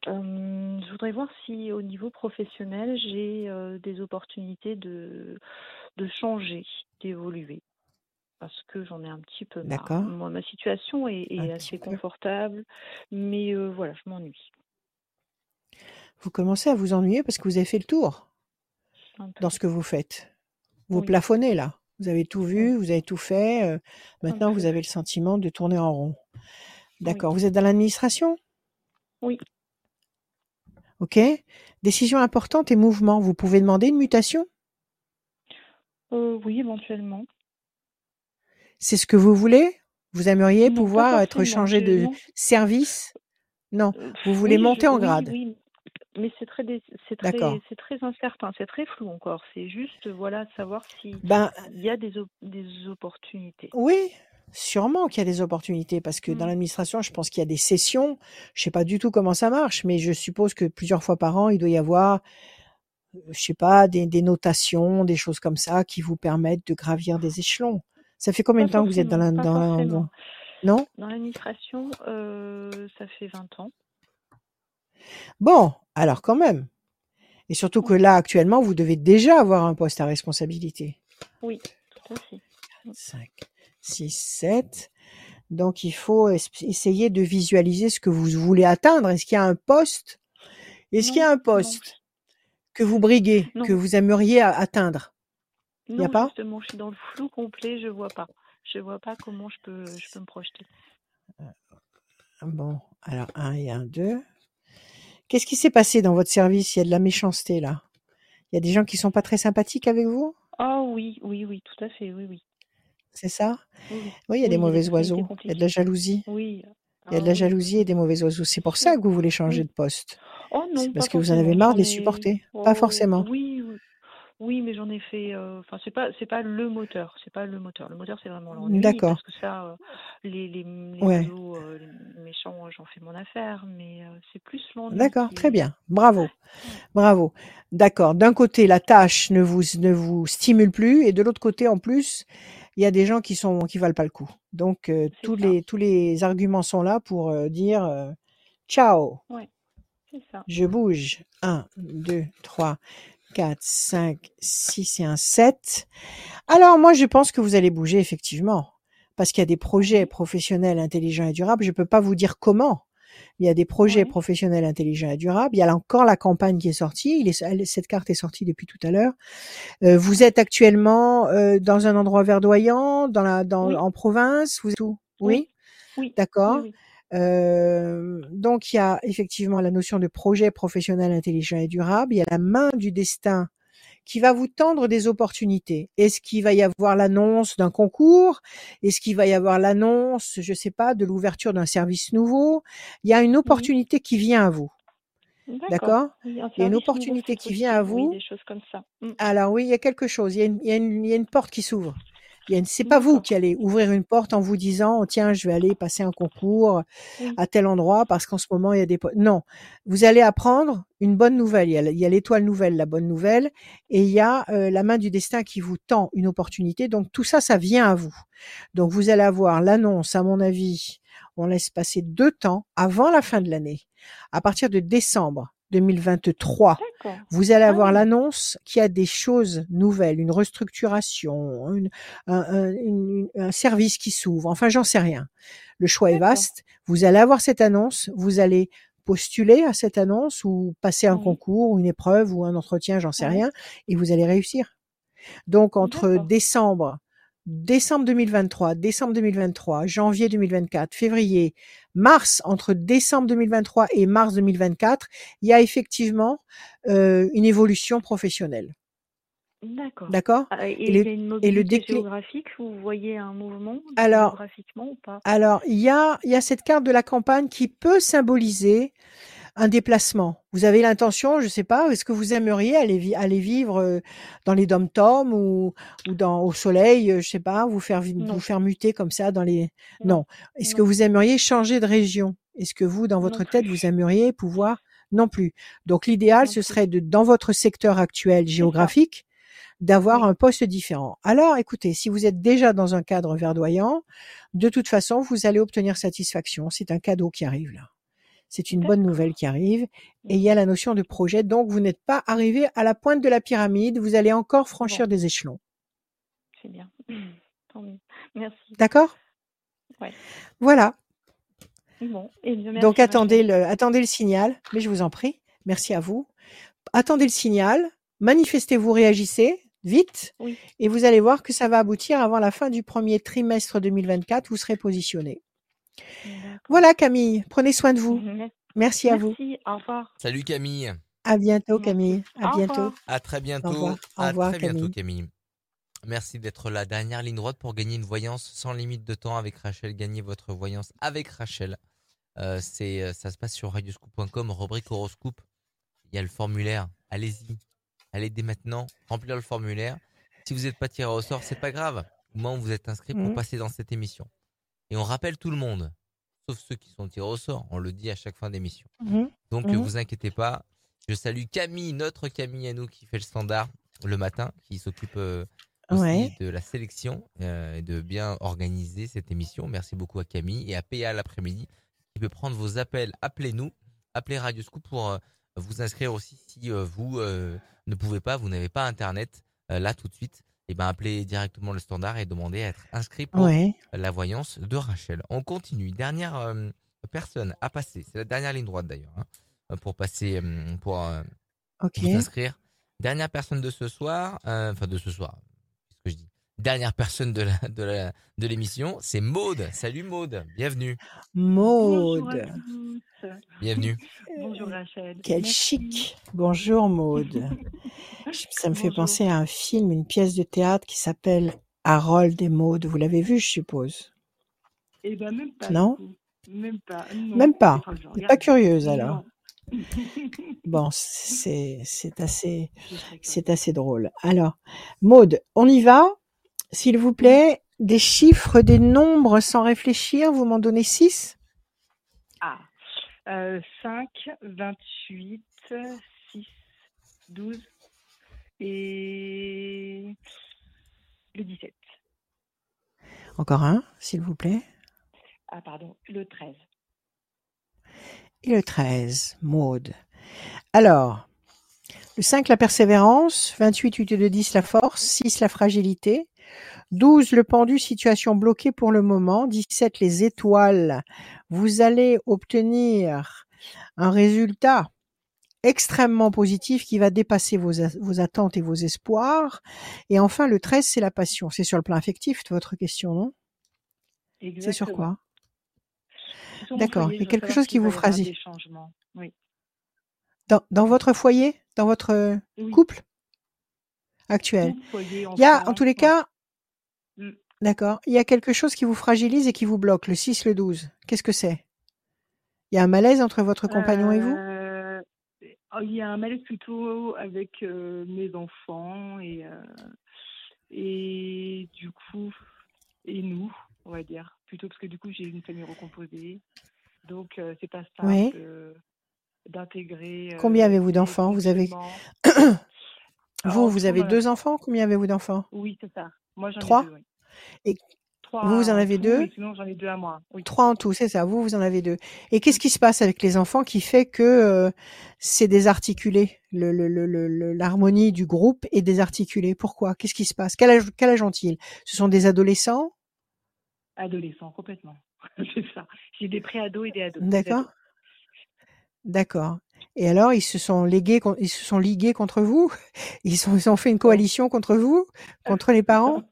euh, je voudrais voir si au niveau professionnel, j'ai euh, des opportunités de, de changer, d'évoluer. Parce que j'en ai un petit peu marre. D'accord. Moi, ma situation est, assez peu. confortable, mais euh, voilà, je m'ennuie Vous commencez à vous ennuyer parce que vous avez fait le tour dans ce que vous faites. Vous Oui. plafonnez là. Vous avez tout vu, vous avez tout fait. euh, Maintenant, vous avez le sentiment de tourner en rond. Oui. D'accord. Vous êtes dans l'administration? Oui. Ok. Décision importante et mouvement. Vous pouvez demander une mutation? Euh, oui, éventuellement. C'est ce que vous voulez? Vous aimeriez Non, pouvoir être changé de non, service? Non. euh, Vous voulez oui, monter je, en grade? oui, mais c'est très, c'est très, c'est très incertain, c'est très flou encore. C'est juste, voilà, savoir si Ben il y a des, op- des opportunités. oui, sûrement qu'il y a des opportunités parce que dans Mm. l'administration, je pense qu'il y a des sessions. Je sais pas du tout comment ça marche, mais je suppose que plusieurs fois par an, il doit y avoir, euh, je sais pas, des, des notations, des choses comme ça qui vous permettent de gravir des échelons. Ça fait combien de temps que vous êtes dans la, dans- non? Dans l'administration, euh, ça fait 20 ans. Bon, alors quand même. Et surtout que là, actuellement, vous devez déjà avoir un poste à responsabilité. oui, tout à fait. 5, 6, 7. Donc, il faut es- essayer de visualiser ce que vous voulez atteindre. Est-ce qu'il y a un poste? Est-ce qu'il y a un non. poste que vous briguez, Non. que vous aimeriez a- atteindre? Y a Non, pas? justement, je suis dans le flou complet, je vois pas. Je vois pas comment je peux, je peux me projeter. Bon, alors 1 et 1, 2. Qu'est-ce qui s'est passé dans votre service? Il y a de la méchanceté là. Il y a des gens qui sont pas très sympathiques avec vous? Ah oui, oui, oui, tout à fait, oui, oui. C'est ça? Oui, il y a des mauvais oiseaux. Il y a de la jalousie. Oui. Il y a de Ah la jalousie et des mauvais oiseaux. C'est pour ça que vous voulez changer de poste? Oh non, C'est parce que vous en avez marre de les supporter? Pas Oh forcément. oui, oui. Oui, mais j'en ai fait. euh, Enfin, c'est pas, c'est pas le moteur. C'est pas le moteur. Le moteur, c'est vraiment l'ennui. D'accord. Parce que ça, euh, les, les, les Ouais. oiseaux, euh, les méchants, j'en fais mon affaire. Mais euh, c'est plus l'ennui D'accord, très bien. Bravo. Ouais. Bravo. D'accord. D'un côté, la tâche ne vous, ne vous stimule plus et de l'autre côté, en plus, il y a des gens qui sont, qui valent pas le coup. Donc, euh, tous ça. les, tous les arguments sont là pour euh, dire, euh, ciao. Ouais, ça. Je bouge. 1, 2, 3, 4, 5, 6 et un 7. Alors moi, je pense que vous allez bouger effectivement. Parce qu'il y a des projets professionnels intelligents et durables. Je peux pas vous dire comment. Il y a des projets professionnels intelligents et durables. Il y a encore la campagne qui est sortie. Il est, elle- cette carte est sortie depuis tout à l'heure. Euh, vous êtes actuellement euh, dans un endroit verdoyant, dans la, dans, Oui, en province. Vous êtes où? Oui, Oui, oui, oui, d'accord. Euh, donc il y a effectivement la notion de projet professionnel intelligent et durable. Il y a la main du destin qui va vous tendre des opportunités. Est-ce qu'il va y avoir l'annonce d'un concours? Est-ce qu'il va y avoir l'annonce, je sais pas, de l'ouverture d'un service nouveau? Il y a une Oui, opportunité qui vient à vous, d'accord. Il y a une nouveau, opportunité qui vient à. Oui, vous. des choses comme ça. Mm. Alors oui, il y a quelque chose. Il y a une, il y a une, il y a une porte qui s'ouvre. C'est pas vous qui allez ouvrir une porte en vous disant, oh, tiens, je vais aller passer un concours Oui, à tel endroit parce qu'en ce moment il y a des non. Vous allez apprendre une bonne nouvelle. Il y a, il y a l'étoile nouvelle la bonne nouvelle et il y a euh, la main du destin qui vous tend une opportunité. Donc tout ça ça vient à vous. Donc vous allez avoir l'annonce à mon avis on laisse passer deux temps avant la fin de l'année à partir de décembre 2023 d'accord. vous allez Ah avoir oui, l'annonce qu'il y a des choses nouvelles, une restructuration, une- un, un- une- un service qui s'ouvre. Enfin, j'en sais rien. Le choix est vaste. Vous allez avoir cette annonce. Vous allez postuler à cette annonce ou passer un Oui, concours ou une épreuve ou un entretien, j'en sais oui, rien, et vous allez réussir. Donc, entre décembre, décembre 2023, décembre 2023, janvier 2024, février, mars, entre décembre 2023 et mars 2024, il y a effectivement euh, une évolution professionnelle. D'accord. D'accord? Ah, Et Et il y a le, et le déclic. géographique, vous voyez un mouvement Alors, géographiquement ou pas? alors, il y a, il y a cette carte de la campagne qui peut symboliser un déplacement. Vous avez l'intention, je sais pas, est-ce que vous aimeriez aller, vi- aller vivre euh, dans les dom-toms ou, ou dans, au soleil, euh, je sais pas, vous faire, vous muter comme ça dans les... non, Non. Est-ce que vous aimeriez changer de région? Est-ce que vous, dans non votre tête, vous aimeriez pouvoir... Non plus. Donc, l'idéal, ce serait de, dans votre secteur actuel géographique, d'avoir un poste différent. Alors, écoutez, si vous êtes déjà dans un cadre verdoyant, de toute façon, vous allez obtenir satisfaction. C'est un cadeau qui arrive là. C'est une bonne nouvelle qui arrive. Et il y a la notion de projet. Donc, vous n'êtes pas arrivé à la pointe de la pyramide. Vous allez encore Bon, franchir des échelons. c'est bien. Tant mieux. Merci. D'accord? Ouais. Voilà. Bon, et bien Donc, attendez le, attendez le signal. Mais je vous en prie. Merci à vous. Attendez le signal. Manifestez-vous, réagissez vite. Oui, Et vous allez voir que ça va aboutir avant la fin du premier trimestre 2024. Vous serez positionné. Voilà, Camille. Prenez soin de vous. Mer- Merci à vous. Merci, au revoir. Salut Camille. À bientôt. Camille. À Au bientôt. revoir. À très Au bientôt. revoir. Au À très bientôt Camille. Merci d'être la dernière ligne droite pour gagner une voyance sans limite de temps avec Rachel. Gagnez votre voyance avec Rachel. Euh, c'est, euh, ça se passe sur radioscoop.com, rubrique horoscope. Il y a le formulaire. Allez-y. Allez dès maintenant remplir le formulaire. Si vous n'êtes pas tiré au sort, c'est pas grave. Au moins, vous êtes inscrit pour Mhm. passer dans cette émission. Et on rappelle tout le monde, sauf ceux qui sont tirés au sort. On le dit à chaque fin d'émission. Mhm. Donc, Mhm. euh, vous inquiétez pas. Je salue Camille, notre Camille à nous qui fait le standard le matin, qui s'occupe euh, aussi Ouais. de la sélection euh, et de bien organiser cette émission. Merci beaucoup à Camille et à PA l'après-midi qui peut prendre vos appels. Appelez-nous, appelez Radio Scoop pour euh, vous inscrire aussi si euh, vous ne pouvez pas, vous n'avez pas Internet là tout de suite. Eh ben, appelez directement le standard et demandez à être inscrit pour Ouais. la voyance de Rachel. On continue. Dernière euh, personne à passer. C'est la dernière ligne droite d'ailleurs. hein, pour passer, euh, pour euh, Ok. vous inscrire. Dernière personne de ce soir, euh, enfin de ce soir, qu'est-ce que je dis Dernière personne de la, de la, de l'émission, c'est Maude. Salut Maude, bienvenue, Maude. bienvenue. Bonjour Rachel. Quel Merci. chic. Bonjour Maude. Ça me fait penser à un film, une pièce de théâtre qui s'appelle Harold et Maude. Vous l'avez vu, je suppose. Eh ben même pas. Non. Même pas. Non. Même pas. Pas curieuse alors. Non. Bon, c'est assez c'est assez drôle. Alors, Maude, on y va? S'il vous plaît, des chiffres, des nombres sans réfléchir. Vous m'en donnez 6 Ah. Euh, 5, 28, 6, 12 et le 17. Encore un, s'il vous plaît. Ah pardon, le 13. Et le 13, Maude. Alors, le 5, la persévérance. 28, 8 de 10, la force. 6, la fragilité. 12, le pendu, situation bloquée pour le moment. 17, les étoiles. Vous allez obtenir un résultat extrêmement positif qui va dépasser vos, attentes et vos espoirs. Et enfin, le 13, c'est la passion. C'est sur le plan affectif, votre question, non? C'est sur quoi? D'accord. Il y a quelque chose qui vous. Oui. dans, dans votre foyer? Dans votre Oui. couple? Actuel? Foyer, Il y a, en tous les cas, Mm. d'accord, il y a quelque chose qui vous fragilise et qui vous bloque, le 6, le 12. Qu'est-ce que c'est? Il y a un malaise entre votre compagnon et vous? Euh, oh, Il y a un malaise plutôt avec euh, mes enfants et, euh, et du coup, et nous, on va dire. Plutôt parce que du coup, j'ai une famille recomposée. Donc, c'est pas simple Oui. d'intégrer. Combien avez-vous d'enfants? Vous avez vous, vous avez deux enfants? Combien avez-vous d'enfants? Oui, c'est ça. Moi, j'en Trois ai deux. oui. Et Trois vous, vous en en avez tout, deux sinon, j'en ai deux à moi. Oui. Trois en tout, c'est ça. Vous, vous en avez deux. Et qu'est-ce qui se passe avec les enfants qui fait que euh, c'est désarticulé le, le, le, le- le- L'harmonie du groupe est désarticulée? Pourquoi? Qu'est-ce qui se passe? Quel âge, quel âge ont-ils? Ce sont des adolescents? Adolescents, complètement. c'est ça. J'ai des pré-ados et des ados. D'accord. D'accord. Et alors, ils se sont légués, con- ils se sont ligués contre vous? Ils, sont, ils ont fait une coalition contre vous? Contre les parents?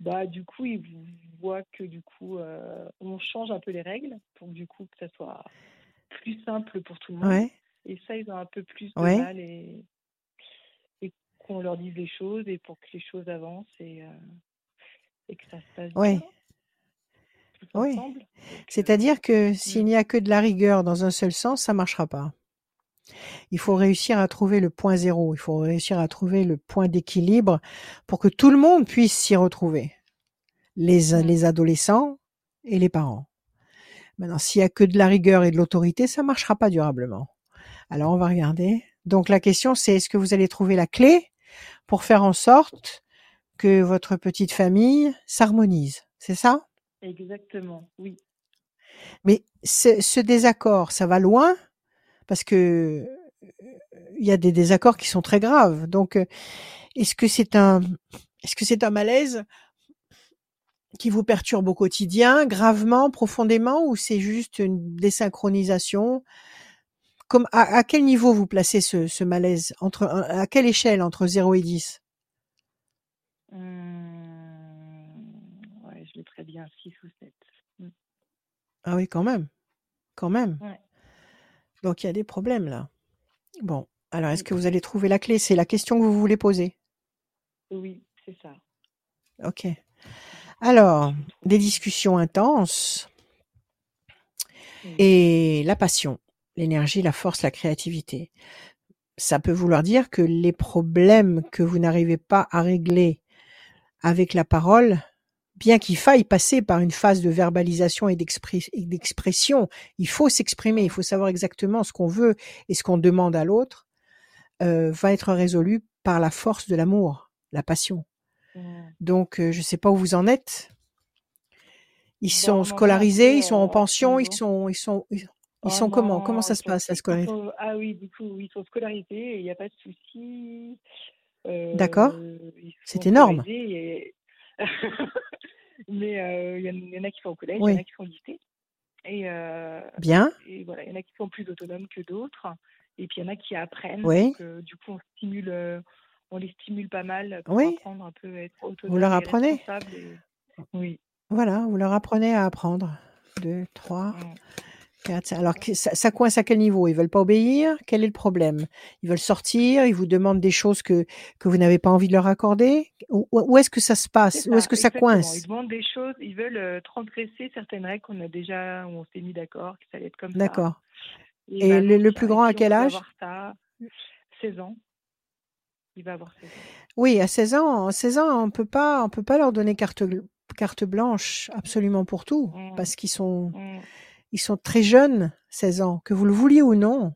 Bah, du coup, ils voient que du coup, euh, on change un peu les règles pour que du coup, que ça soit plus simple pour tout le monde. Ouais. Et ça, ils ont un peu plus de Ouais. mal et, et qu'on leur dise les choses et pour que les choses avancent et, euh, et que ça se passe Ouais. bien Oui. ensemble. Euh, C'est-à-dire que s'il n'y a que de la rigueur dans un seul sens, ça marchera pas. Il faut réussir à trouver le point zéro. Il faut réussir à trouver le point d'équilibre pour que tout le monde puisse s'y retrouver. Les, Mm. les adolescents et les parents. Maintenant, s'il y a que de la rigueur et de l'autorité, ça marchera pas durablement. Alors, on va regarder. Donc, la question, c'est est-ce que vous allez trouver la clé pour faire en sorte que votre petite famille s'harmonise? C'est ça? Exactement, oui. Mais ce, ce désaccord, ça va loin? Parce que euh, il y a des désaccords qui sont très graves. Donc, euh, est-ce que c'est un, est-ce que c'est un malaise qui vous perturbe au quotidien, gravement, profondément, ou c'est juste une désynchronisation? Comme à, à quel niveau vous placez ce, ce malaise entre à quelle échelle entre 0 et 10 Hum, bien 6 ou 7. Ah oui, quand même, quand même. Ouais. Donc il y a des problèmes là. Bon, alors est-ce que vous allez trouver la clé? C'est la question que vous voulez poser. Oui, c'est ça. Ok. Alors, des discussions intenses Oui. et la passion, l'énergie, la force, la créativité. Ça peut vouloir dire que les problèmes que vous n'arrivez pas à régler avec la parole, bien qu'il faille passer par une phase de verbalisation et d'expression, il faut s'exprimer, il faut savoir exactement ce qu'on veut et ce qu'on demande à l'autre, euh, va être résolu par la force de l'amour, la passion. Hum. Donc, euh, je ne sais pas où vous en êtes. Ils sont scolarisés, ils sont en en pension, ils sont, ils sont, ils Oh sont comment? non, Comment ça se passe la scolarité? sont- ah oui, du coup, ils sont scolarisés il n'y a pas de souci. Euh, D'accord. ils C'est énorme. et- Mais euh, il y, en- il y en a qui sont au collège, il Oui. y en a qui sont au lycée. Et, euh, Bien. et voilà, il y en a qui sont plus autonomes que d'autres. Et puis il y en a qui apprennent. Oui. Donc, euh, du coup, on stimule, on les stimule pas mal pour Oui. apprendre un peu à être autonomes leur et apprenez. et- Oui. Voilà, vous leur apprenez à apprendre. Deux, trois, Mm. Alors, ça, ça coince à quel niveau? Ils veulent pas obéir? Quel est le problème? Ils veulent sortir? Ils vous demandent des choses que, que vous n'avez pas envie de leur accorder? Où, où est-ce que ça se passe? Où est-ce que ça coince? Ils demandent des choses, ils veulent euh, transgresser certaines règles qu'on a déjà, où on s'est mis d'accord, que ça allait être comme ça. D'accord. Et, Et bah le, plus grand à quel âge? ça 16 ans. Il va avoir 16 ans. Oui, à 16 ans, à 16 ans, on peut pas, on peut pas leur donner carte, carte blanche absolument pour tout, Mm. parce qu'ils sont, Mm. Ils sont très jeunes, 16 ans, que vous le vouliez ou non.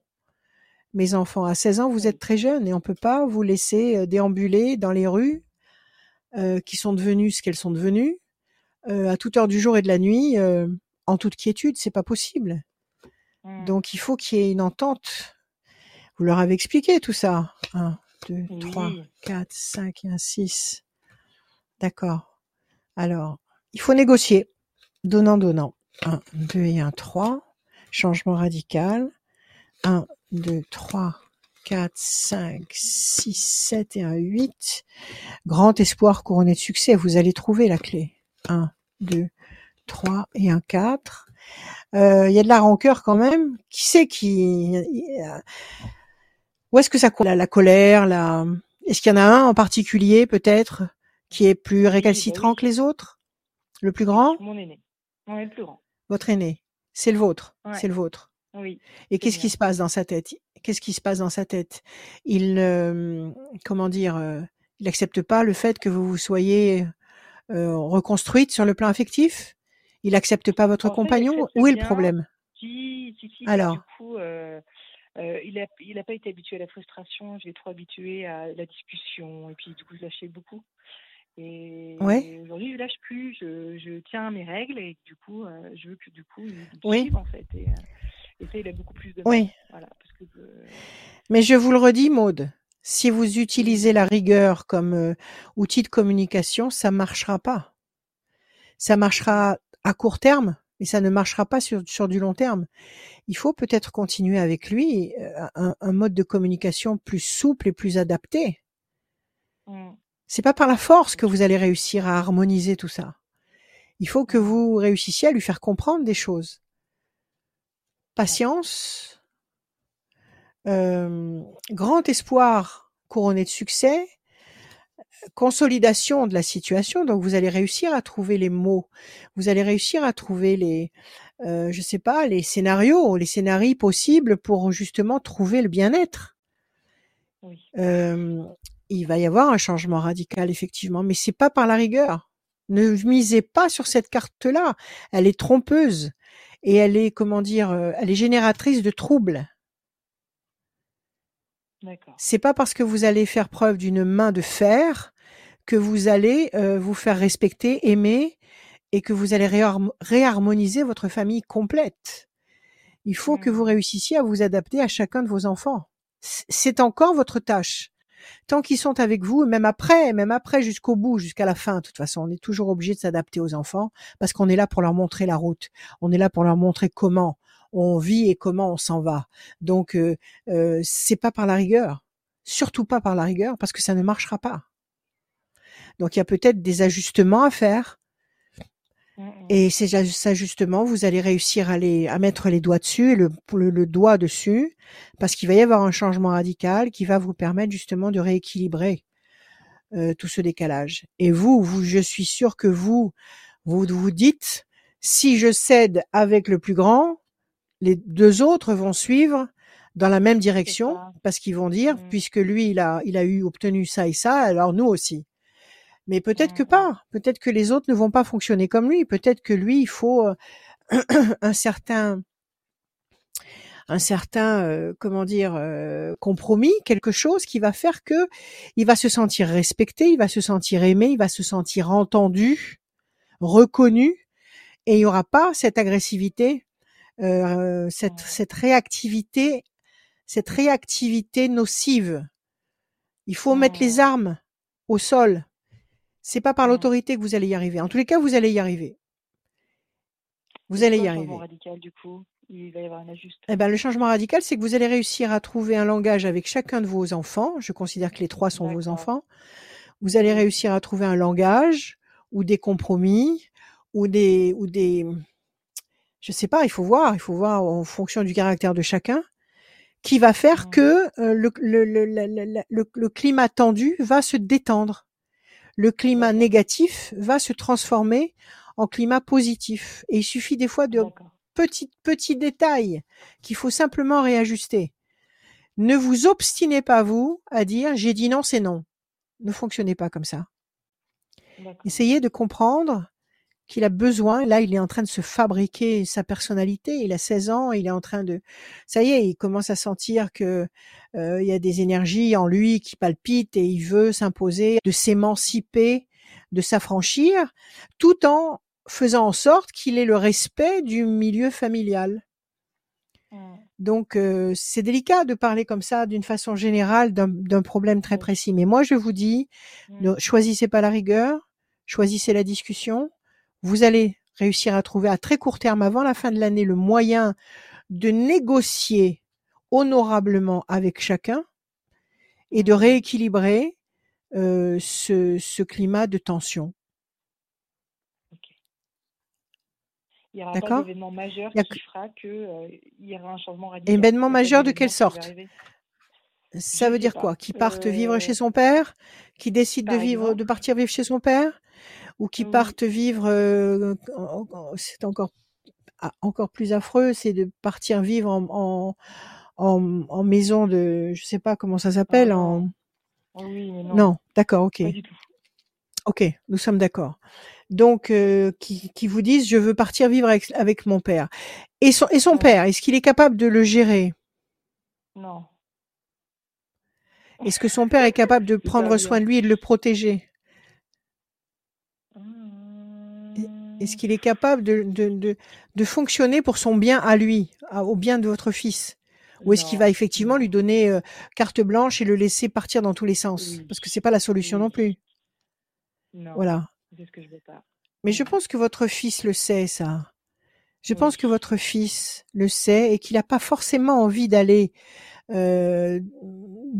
Mes enfants, à 16 ans, vous êtes très jeunes et on peut pas vous laisser euh, déambuler dans les rues euh, qui sont devenues ce qu'elles sont devenues euh, à toute heure du jour et de la nuit euh, en toute quiétude, c'est pas possible. Mm. Donc il faut qu'il y ait une entente. Vous leur avez expliqué tout ça. 1, 2, 3, Oui. 4, 5 et un 6. D'accord. Alors, il faut négocier. Donnant, donnant. 1, 2 et un 3. Changement radical. 1, 2, 3, 4, 5, 6, 7 et un 8. Grand espoir couronné de succès. Vous allez trouver la clé. 1, 2, 3 et un 4. Euh, Il y a de la rancœur quand même. Qui c'est qui... euh, Où est-ce que ça la, la colère la... Est-ce qu'il y en a un en particulier peut-être qui est plus Oui, récalcitrant oui. que les autres? Le plus grand? Mon aîné. Ouais, le plus grand. Votre aîné C'est le vôtre. Ouais. C'est le vôtre. Oui. Et qu'est-ce qui se passe dans sa tête? Qu'est-ce qui se passe dans sa tête? Il, euh, comment dire, euh, il n'accepte pas le fait que vous vous soyez euh, reconstruite sur le plan affectif? Il n'accepte pas votre En compagnon? Où est le problème? Si, si, si. Alors du coup, euh, il n'a il a pas été habitué à la frustration. Je l'ai trop habitué à la discussion. Et puis, du coup, je lâchais beaucoup. Et Ouais. aujourd'hui, je lâche plus. Je, je tiens à mes règles. Et du coup, euh, je veux que, du coup, il me Oui. en fait. Et, euh, et ça, il a beaucoup plus de mal. Oui. Voilà. Parce que, euh, Mais je vous le redis, Maude, si vous utilisez la rigueur comme euh, outil de communication, ça marchera pas. Ça marchera à court terme, mais ça ne marchera pas sur, sur du long terme. Il faut peut-être continuer avec lui euh, un, un mode de communication plus souple et plus adapté. mm, C'est pas par la force que vous allez réussir à harmoniser tout ça. Il faut que vous réussissiez à lui faire comprendre des choses. Patience, euh, grand espoir couronné de succès, consolidation de la situation. Donc vous allez réussir à trouver les mots, vous allez réussir à trouver les, euh, je sais pas, les scénarios, les scénarios possibles pour justement trouver le bien-être. oui. Euh, il va y avoir un changement radical effectivement, mais c'est pas par la rigueur. Ne misez pas sur cette carte-là. Elle est trompeuse et elle est comment dire, euh, elle est génératrice de troubles. C'est pas parce que vous allez faire preuve d'une main de fer que vous allez euh, vous faire respecter, aimer et que vous allez réharm- réharmoniser votre famille complète. Il faut que vous Mm, réussissiez à vous adapter à chacun de vos enfants. C'est encore votre tâche. Tant qu'ils sont avec vous, même après, même après jusqu'au bout, jusqu'à la fin, de toute façon, on est toujours obligé de s'adapter aux enfants parce qu'on est là pour leur montrer la route. On est là pour leur montrer comment on vit et comment on s'en va. Donc, euh, euh, c'est pas par la rigueur, surtout pas par la rigueur, parce que ça ne marchera pas. Donc, il y a peut-être des ajustements à faire. Et ces aj- ajustements, vous allez réussir à, les, à mettre les doigts dessus, et le, le, le doigt dessus, parce qu'il va y avoir un changement radical qui va vous permettre justement de rééquilibrer euh, tout ce décalage. Et vous, vous, je suis sûre que vous, vous vous dites, si je cède avec le plus grand, les deux autres vont suivre dans la même C'est direction, ça. parce qu'ils vont dire, Mm, puisque lui, il a, il a eu obtenu ça et ça, alors nous aussi. Mais peut-être que pas. Peut-être que les autres ne vont pas fonctionner comme lui. Peut-être que lui, il faut euh, un certain, un certain, euh, comment dire, euh, compromis, quelque chose qui va faire que il va se sentir respecté, il va se sentir aimé, il va se sentir entendu, reconnu, et il y aura pas cette agressivité, euh, cette, cette réactivité, cette réactivité nocive Il faut mettre les armes au sol. C'est pas par Hmm. l'autorité que vous allez y arriver. En tous les cas, vous allez y arriver. Vous allez y quoi le changement arriver. radical du coup Il va y avoir un ajustement? Eh ben, le changement radical, c'est que vous allez réussir à trouver un langage avec chacun de vos enfants. Je considère que les trois sont vos enfants. Vous allez réussir à trouver un langage ou des compromis ou des ou des je sais pas, il faut voir, il faut voir en fonction du caractère de chacun qui va faire Hmm. que euh, le, le, le- le climat tendu va se détendre. Le climat négatif va se transformer en climat positif. Et il suffit des fois de petits, petits détails qu'il faut simplement réajuster. Ne vous obstinez pas, vous, à dire j'ai dit non, c'est non. Ne fonctionnez pas comme ça. Essayez de comprendre qu'il a besoin, là il est en train de se fabriquer sa personnalité, il a 16 ans, il est en train de ça y est, il commence à sentir que euh, il y a des énergies en lui qui palpitent et il veut s'imposer, de s'émanciper, de s'affranchir tout en faisant en sorte qu'il ait le respect du milieu familial. Hmm. Donc euh, c'est délicat de parler comme ça d'une façon générale d'un problème très précis. Mais moi je vous dis, ne Hmm. choisissez pas la rigueur, choisissez la discussion. Vous allez réussir à trouver à très court terme, avant la fin de l'année, le moyen de négocier honorablement avec chacun et de rééquilibrer euh, ce, ce climat de tension. Il n'y aura pas d'événement majeur Il y a qui fera que euh, y aura un changement radical. Événement majeur de quelle sorte? Ça veut dire pas. quoi? Qui partent vivre Euh, chez son père? Qui décident de vivre, de partir vivre chez son père? Ou qui partent vivre euh, C'est encore ah, encore plus affreux, c'est de partir vivre en, en, en, en maison de, je sais pas comment ça Ah s'appelle, en Oh oui, mais non, non, d'accord, ok, pas du tout. ok, nous sommes d'accord. Donc euh, qui, qui vous disent je veux partir vivre avec, avec mon père. Et son et son Ouais. père, est-ce qu'il est capable de le gérer? Non. Est-ce que son père est capable de prendre soin de lui et de le protéger Hmm. Est-ce qu'il est capable de, de, de, de fonctionner pour son bien à lui, à- au bien de votre fils? Ou est-ce qu'il va effectivement lui donner euh, carte blanche et le laisser partir dans tous les sens? Parce que c'est pas la solution non plus. Non, Voilà. c'est ce que je veux pas. Mais je pense que votre fils le sait, ça. Je Oui. pense que votre fils le sait et qu'il n'a pas forcément envie d'aller euh,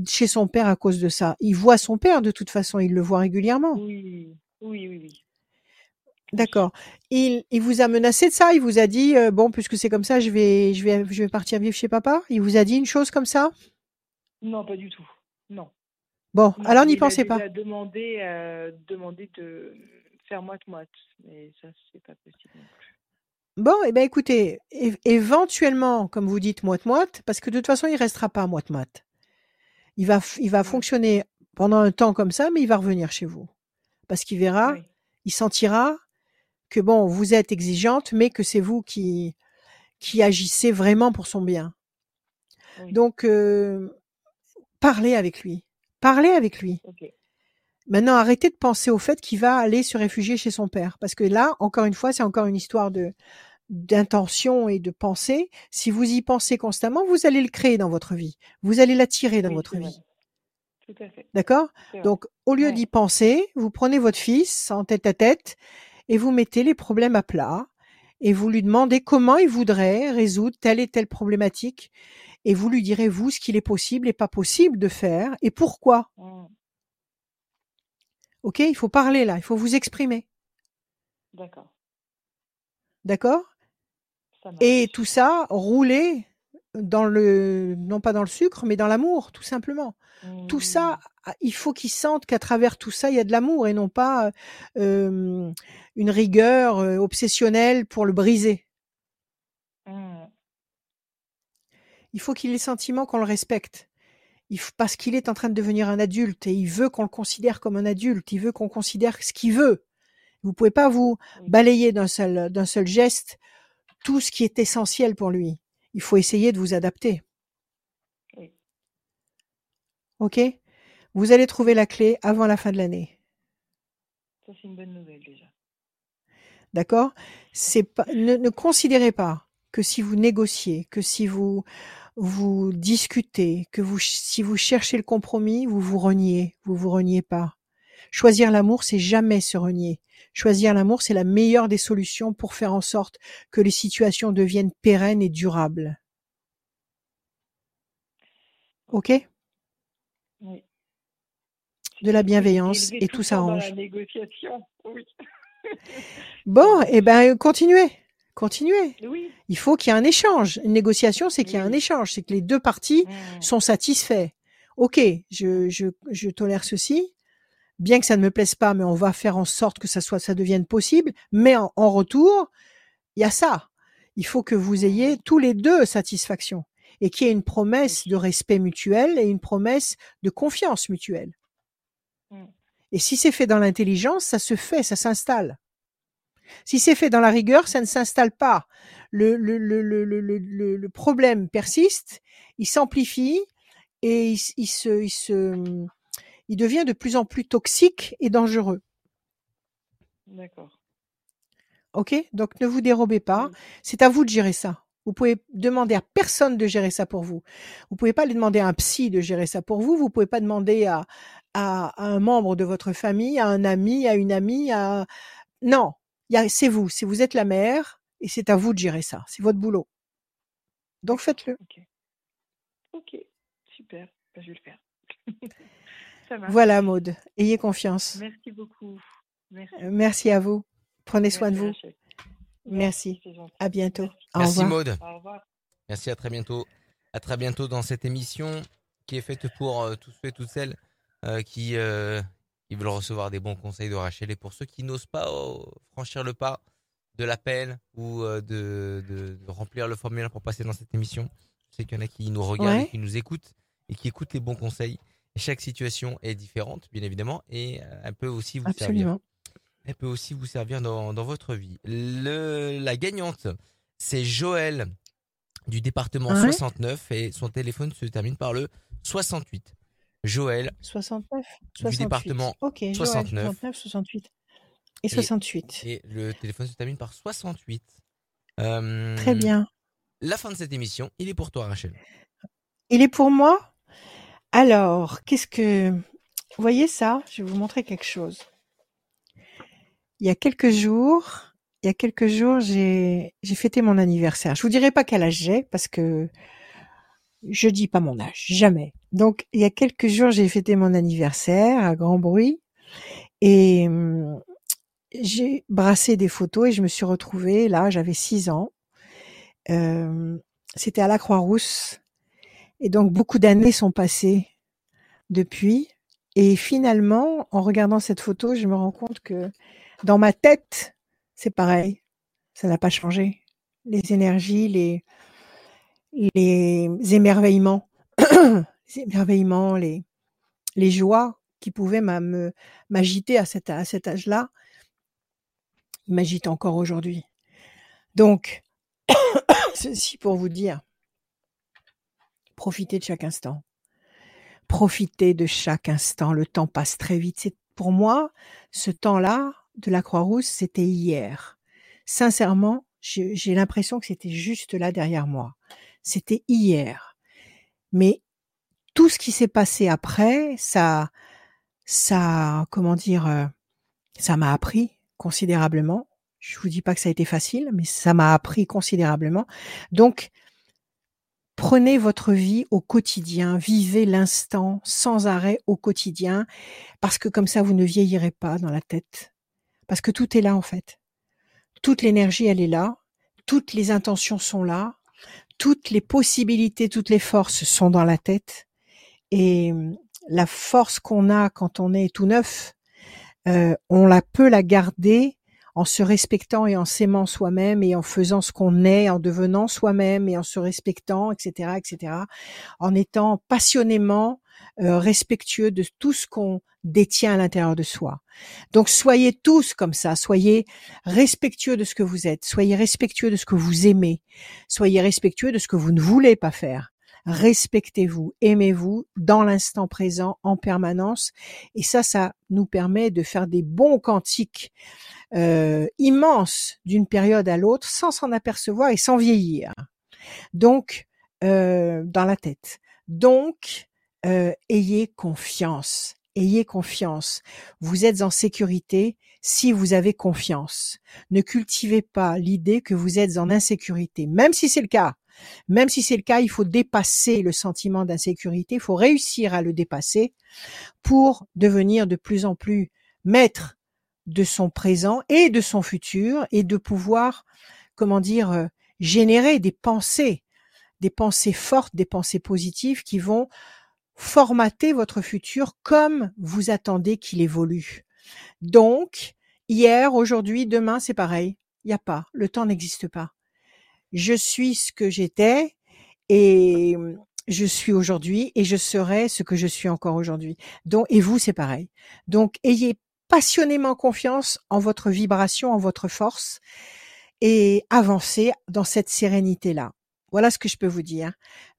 chez son père à cause de ça. Il voit son père de toute façon, il le voit régulièrement. Oui, oui, oui, oui. D'accord. Il, il vous a menacé de ça? Il vous a dit euh, bon, puisque c'est comme ça, je vais, je vais, je vais partir vivre chez papa? Il vous a dit une chose comme ça? Non, pas du tout. Non. Bon, Non, alors n'y il a pensez pas. déjà demandé, euh, demandé de faire moite-moite. Mais ça, c'est pas possible non plus. Bon, eh ben écoutez, éventuellement, comme vous dites, moite-moite, parce que de toute façon, il restera pas moite-moite. Il va, il va fonctionner pendant un temps comme ça, mais il va revenir chez vous. Parce qu'il verra, Oui. il sentira que bon, vous êtes exigeante, mais que c'est vous qui, qui agissez vraiment pour son bien. Oui. Donc, euh, parlez avec lui. Parlez avec lui. Maintenant, arrêtez de penser au fait qu'il va aller se réfugier chez son père. Parce que là, encore une fois, c'est encore une histoire de d'intention et de pensée. Si vous y pensez constamment, vous allez le créer dans votre vie. Vous allez l'attirer dans Oui, votre vie. Tout à fait. D'accord? Donc, au lieu Ouais. d'y penser, vous prenez votre fils en tête à tête et vous mettez les problèmes à plat et vous lui demandez comment il voudrait résoudre telle et telle problématique et vous lui direz, vous, ce qu'il est possible et pas possible de faire et pourquoi. Hmm. OK Il faut parler là, il faut vous exprimer. D'accord. D'accord? Et tout ça, rouler dans le, non pas dans le sucre, mais dans l'amour, tout simplement. Tout ça, Hmm. ah, il faut qu'ils sentent qu'à travers tout ça, il y a de l'amour et non pas euh, une rigueur obsessionnelle pour le briser. Hmm. Il faut qu'il ait le sentiment qu'on le respecte. Il parce qu'il est en train de devenir un adulte et il veut qu'on le considère comme un adulte. Il veut qu'on considère ce qu'il veut. Vous pouvez pas vous balayer d'un seul, d'un seul geste tout ce qui est essentiel pour lui. Il faut essayer de vous adapter. Oui. OK? Vous allez trouver la clé avant la fin de l'année. Ça, c'est une bonne nouvelle déjà. D'accord? Ne, ne considérez pas que si vous négociez, que si vous vous discutez, que vous, si vous cherchez le compromis, vous vous reniez, vous vous reniez pas. Choisir l'amour, c'est jamais se renier. Choisir l'amour, c'est la meilleure des solutions pour faire en sorte que les situations deviennent pérennes et durables. Ok? Oui. De la bienveillance et tout s'arrange. Oui. Bon, eh ben, continuez. Continuez. Oui. Il faut qu'il y ait un échange. Une négociation, c'est qu'il y a un échange. C'est que les deux parties Mm. sont satisfaits. Ok, je, je, je tolère ceci, bien que ça ne me plaise pas, mais on va faire en sorte que ça soit, ça devienne possible. Mais en, en retour, il y a ça. Il faut que vous ayez tous les deux satisfaction et qu'il y ait une promesse de respect mutuel et une promesse de confiance mutuelle. Mm. Et si c'est fait dans l'intelligence, ça se fait, ça s'installe. Si c'est fait dans la rigueur, ça ne s'installe pas. Le, le, le, le, le, le, le problème persiste, il s'amplifie et il, se, il se, il devient de plus en plus toxique et dangereux. D'accord. Ok? Donc ne vous dérobez pas. Oui. C'est à vous de gérer ça. Vous pouvez demander à personne de gérer ça pour vous. Vous pouvez pas aller demander à un psy de gérer ça pour vous. Vous pouvez pas demander à, à, à un membre de votre famille, à un ami, à une amie, à non. C'est vous. C'est vous êtes la mère et c'est à vous de gérer ça. C'est votre boulot. Donc faites-le. Ok. Ok. Super. Ben, je vais le faire. Ça. Voilà, Maude. Ayez confiance. Merci beaucoup. Merci. Euh, Merci à vous. Prenez soin de vous. Rachel. Merci. À bientôt. Merci. Au Merci revoir. Maude. Au revoir. Merci, à très bientôt. À très bientôt dans cette émission qui est faite pour euh, tous ceux et toutes celles euh, qui, euh, qui veulent recevoir des bons conseils de Rachel et pour ceux qui n'osent pas euh, franchir le pas de l'appel ou euh, de, de- de remplir le formulaire pour passer dans cette émission. Je sais qu'il y en a qui nous regardent Ouais. et qui nous écoutent et qui écoutent les bons conseils. Et chaque situation est différente, bien évidemment, et euh, elle peut aussi vous servir Absolument. elle peut aussi vous servir dans, dans votre vie. Le, la gagnante, c'est Joël du département Ouais? 69 et son téléphone se termine par le 68. Joël 69, du 68. département Ok, Joël, 69. 69, 68. Et 68. et le téléphone se termine par 68. Euh, Très bien. La fin de cette émission, il est pour toi Rachel. Il est pour moi? Alors, qu'est-ce que... Vous voyez ça Je vais vous montrer quelque chose. Il y a quelques jours, il y a quelques jours, j'ai fêté mon anniversaire. Je vous dirai pas quel âge j'ai parce que je dis pas mon âge, jamais. Donc, il y a quelques jours, j'ai fêté mon anniversaire à grand bruit et hum, j'ai brassé des photos et je me suis retrouvée là, j'avais six ans. Euh, C'était à la Croix-Rousse et donc beaucoup d'années sont passées depuis. Et finalement, en regardant cette photo, je me rends compte que dans ma tête, c'est pareil. Ça n'a pas changé. Les énergies, les, les émerveillements, les émerveillements, les, les joies qui pouvaient m'agiter à cet, à cet âge-là, m'agitent encore aujourd'hui. Donc, ceci pour vous dire, profitez de chaque instant. Profitez de chaque instant. Le temps passe très vite. C'est pour moi, ce temps-là de la Croix-Rousse, c'était hier. Sincèrement, j'ai j'ai l'impression que c'était juste là derrière moi. C'était hier. Mais tout ce qui s'est passé après, ça, ça, comment dire, euh, ça m'a appris considérablement. Je vous dis pas que ça a été facile, mais ça m'a appris considérablement. Donc, prenez votre vie au quotidien, vivez l'instant sans arrêt au quotidien, parce que comme ça, vous ne vieillirez pas dans la tête. Parce que tout est là, en fait. Toute l'énergie, elle est là. Toutes les intentions sont là. Toutes les possibilités, toutes les forces sont dans la tête. Et hum, la force qu'on a quand on est tout neuf, euh, on la peut la garder en se respectant et en s'aimant soi-même et en faisant ce qu'on est, en devenant soi-même et en se respectant, etc., etc., en étant passionnément euh, respectueux de tout ce qu'on détient à l'intérieur de soi. Donc soyez tous comme ça, soyez respectueux de ce que vous êtes, soyez respectueux de ce que vous aimez, soyez respectueux de ce que vous ne voulez pas faire. Respectez-vous, aimez-vous dans l'instant présent en permanence. Et ça, ça nous permet de faire des bons quantiques euh, immenses d'une période à l'autre sans s'en apercevoir et sans vieillir. Donc, euh, dans la tête. Donc, euh, ayez confiance. Ayez confiance. Vous êtes en sécurité si vous avez confiance. Ne cultivez pas l'idée que vous êtes en insécurité, même si c'est le cas. Même si c'est le cas, il faut dépasser le sentiment d'insécurité, il faut réussir à le dépasser pour devenir de plus en plus maître de son présent et de son futur et de pouvoir, comment dire, euh, générer des pensées, des pensées fortes, des pensées positives qui vont formater votre futur comme vous attendez qu'il évolue. Donc, hier, aujourd'hui, demain, c'est pareil. Il n'y a pas. Le temps n'existe pas. Je suis ce que j'étais et je suis aujourd'hui et je serai ce que je suis encore aujourd'hui. Donc, et vous, c'est pareil. Donc, ayez passionnément confiance en votre vibration, en votre force et avancez dans cette sérénité-là. Voilà ce que je peux vous dire.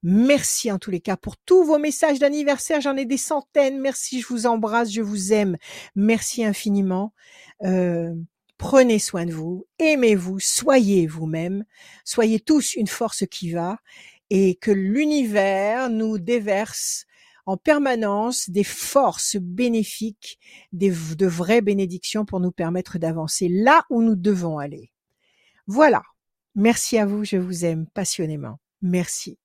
Merci en tous les cas pour tous vos messages d'anniversaire. J'en ai des centaines. Merci, je vous embrasse, je vous aime. Merci infiniment. Euh, prenez soin de vous, aimez-vous, soyez vous-même, soyez tous une force qui va et que l'univers nous déverse en permanence des forces bénéfiques, de vraies bénédictions pour nous permettre d'avancer là où nous devons aller. Voilà. Merci à vous, je vous aime passionnément. Merci.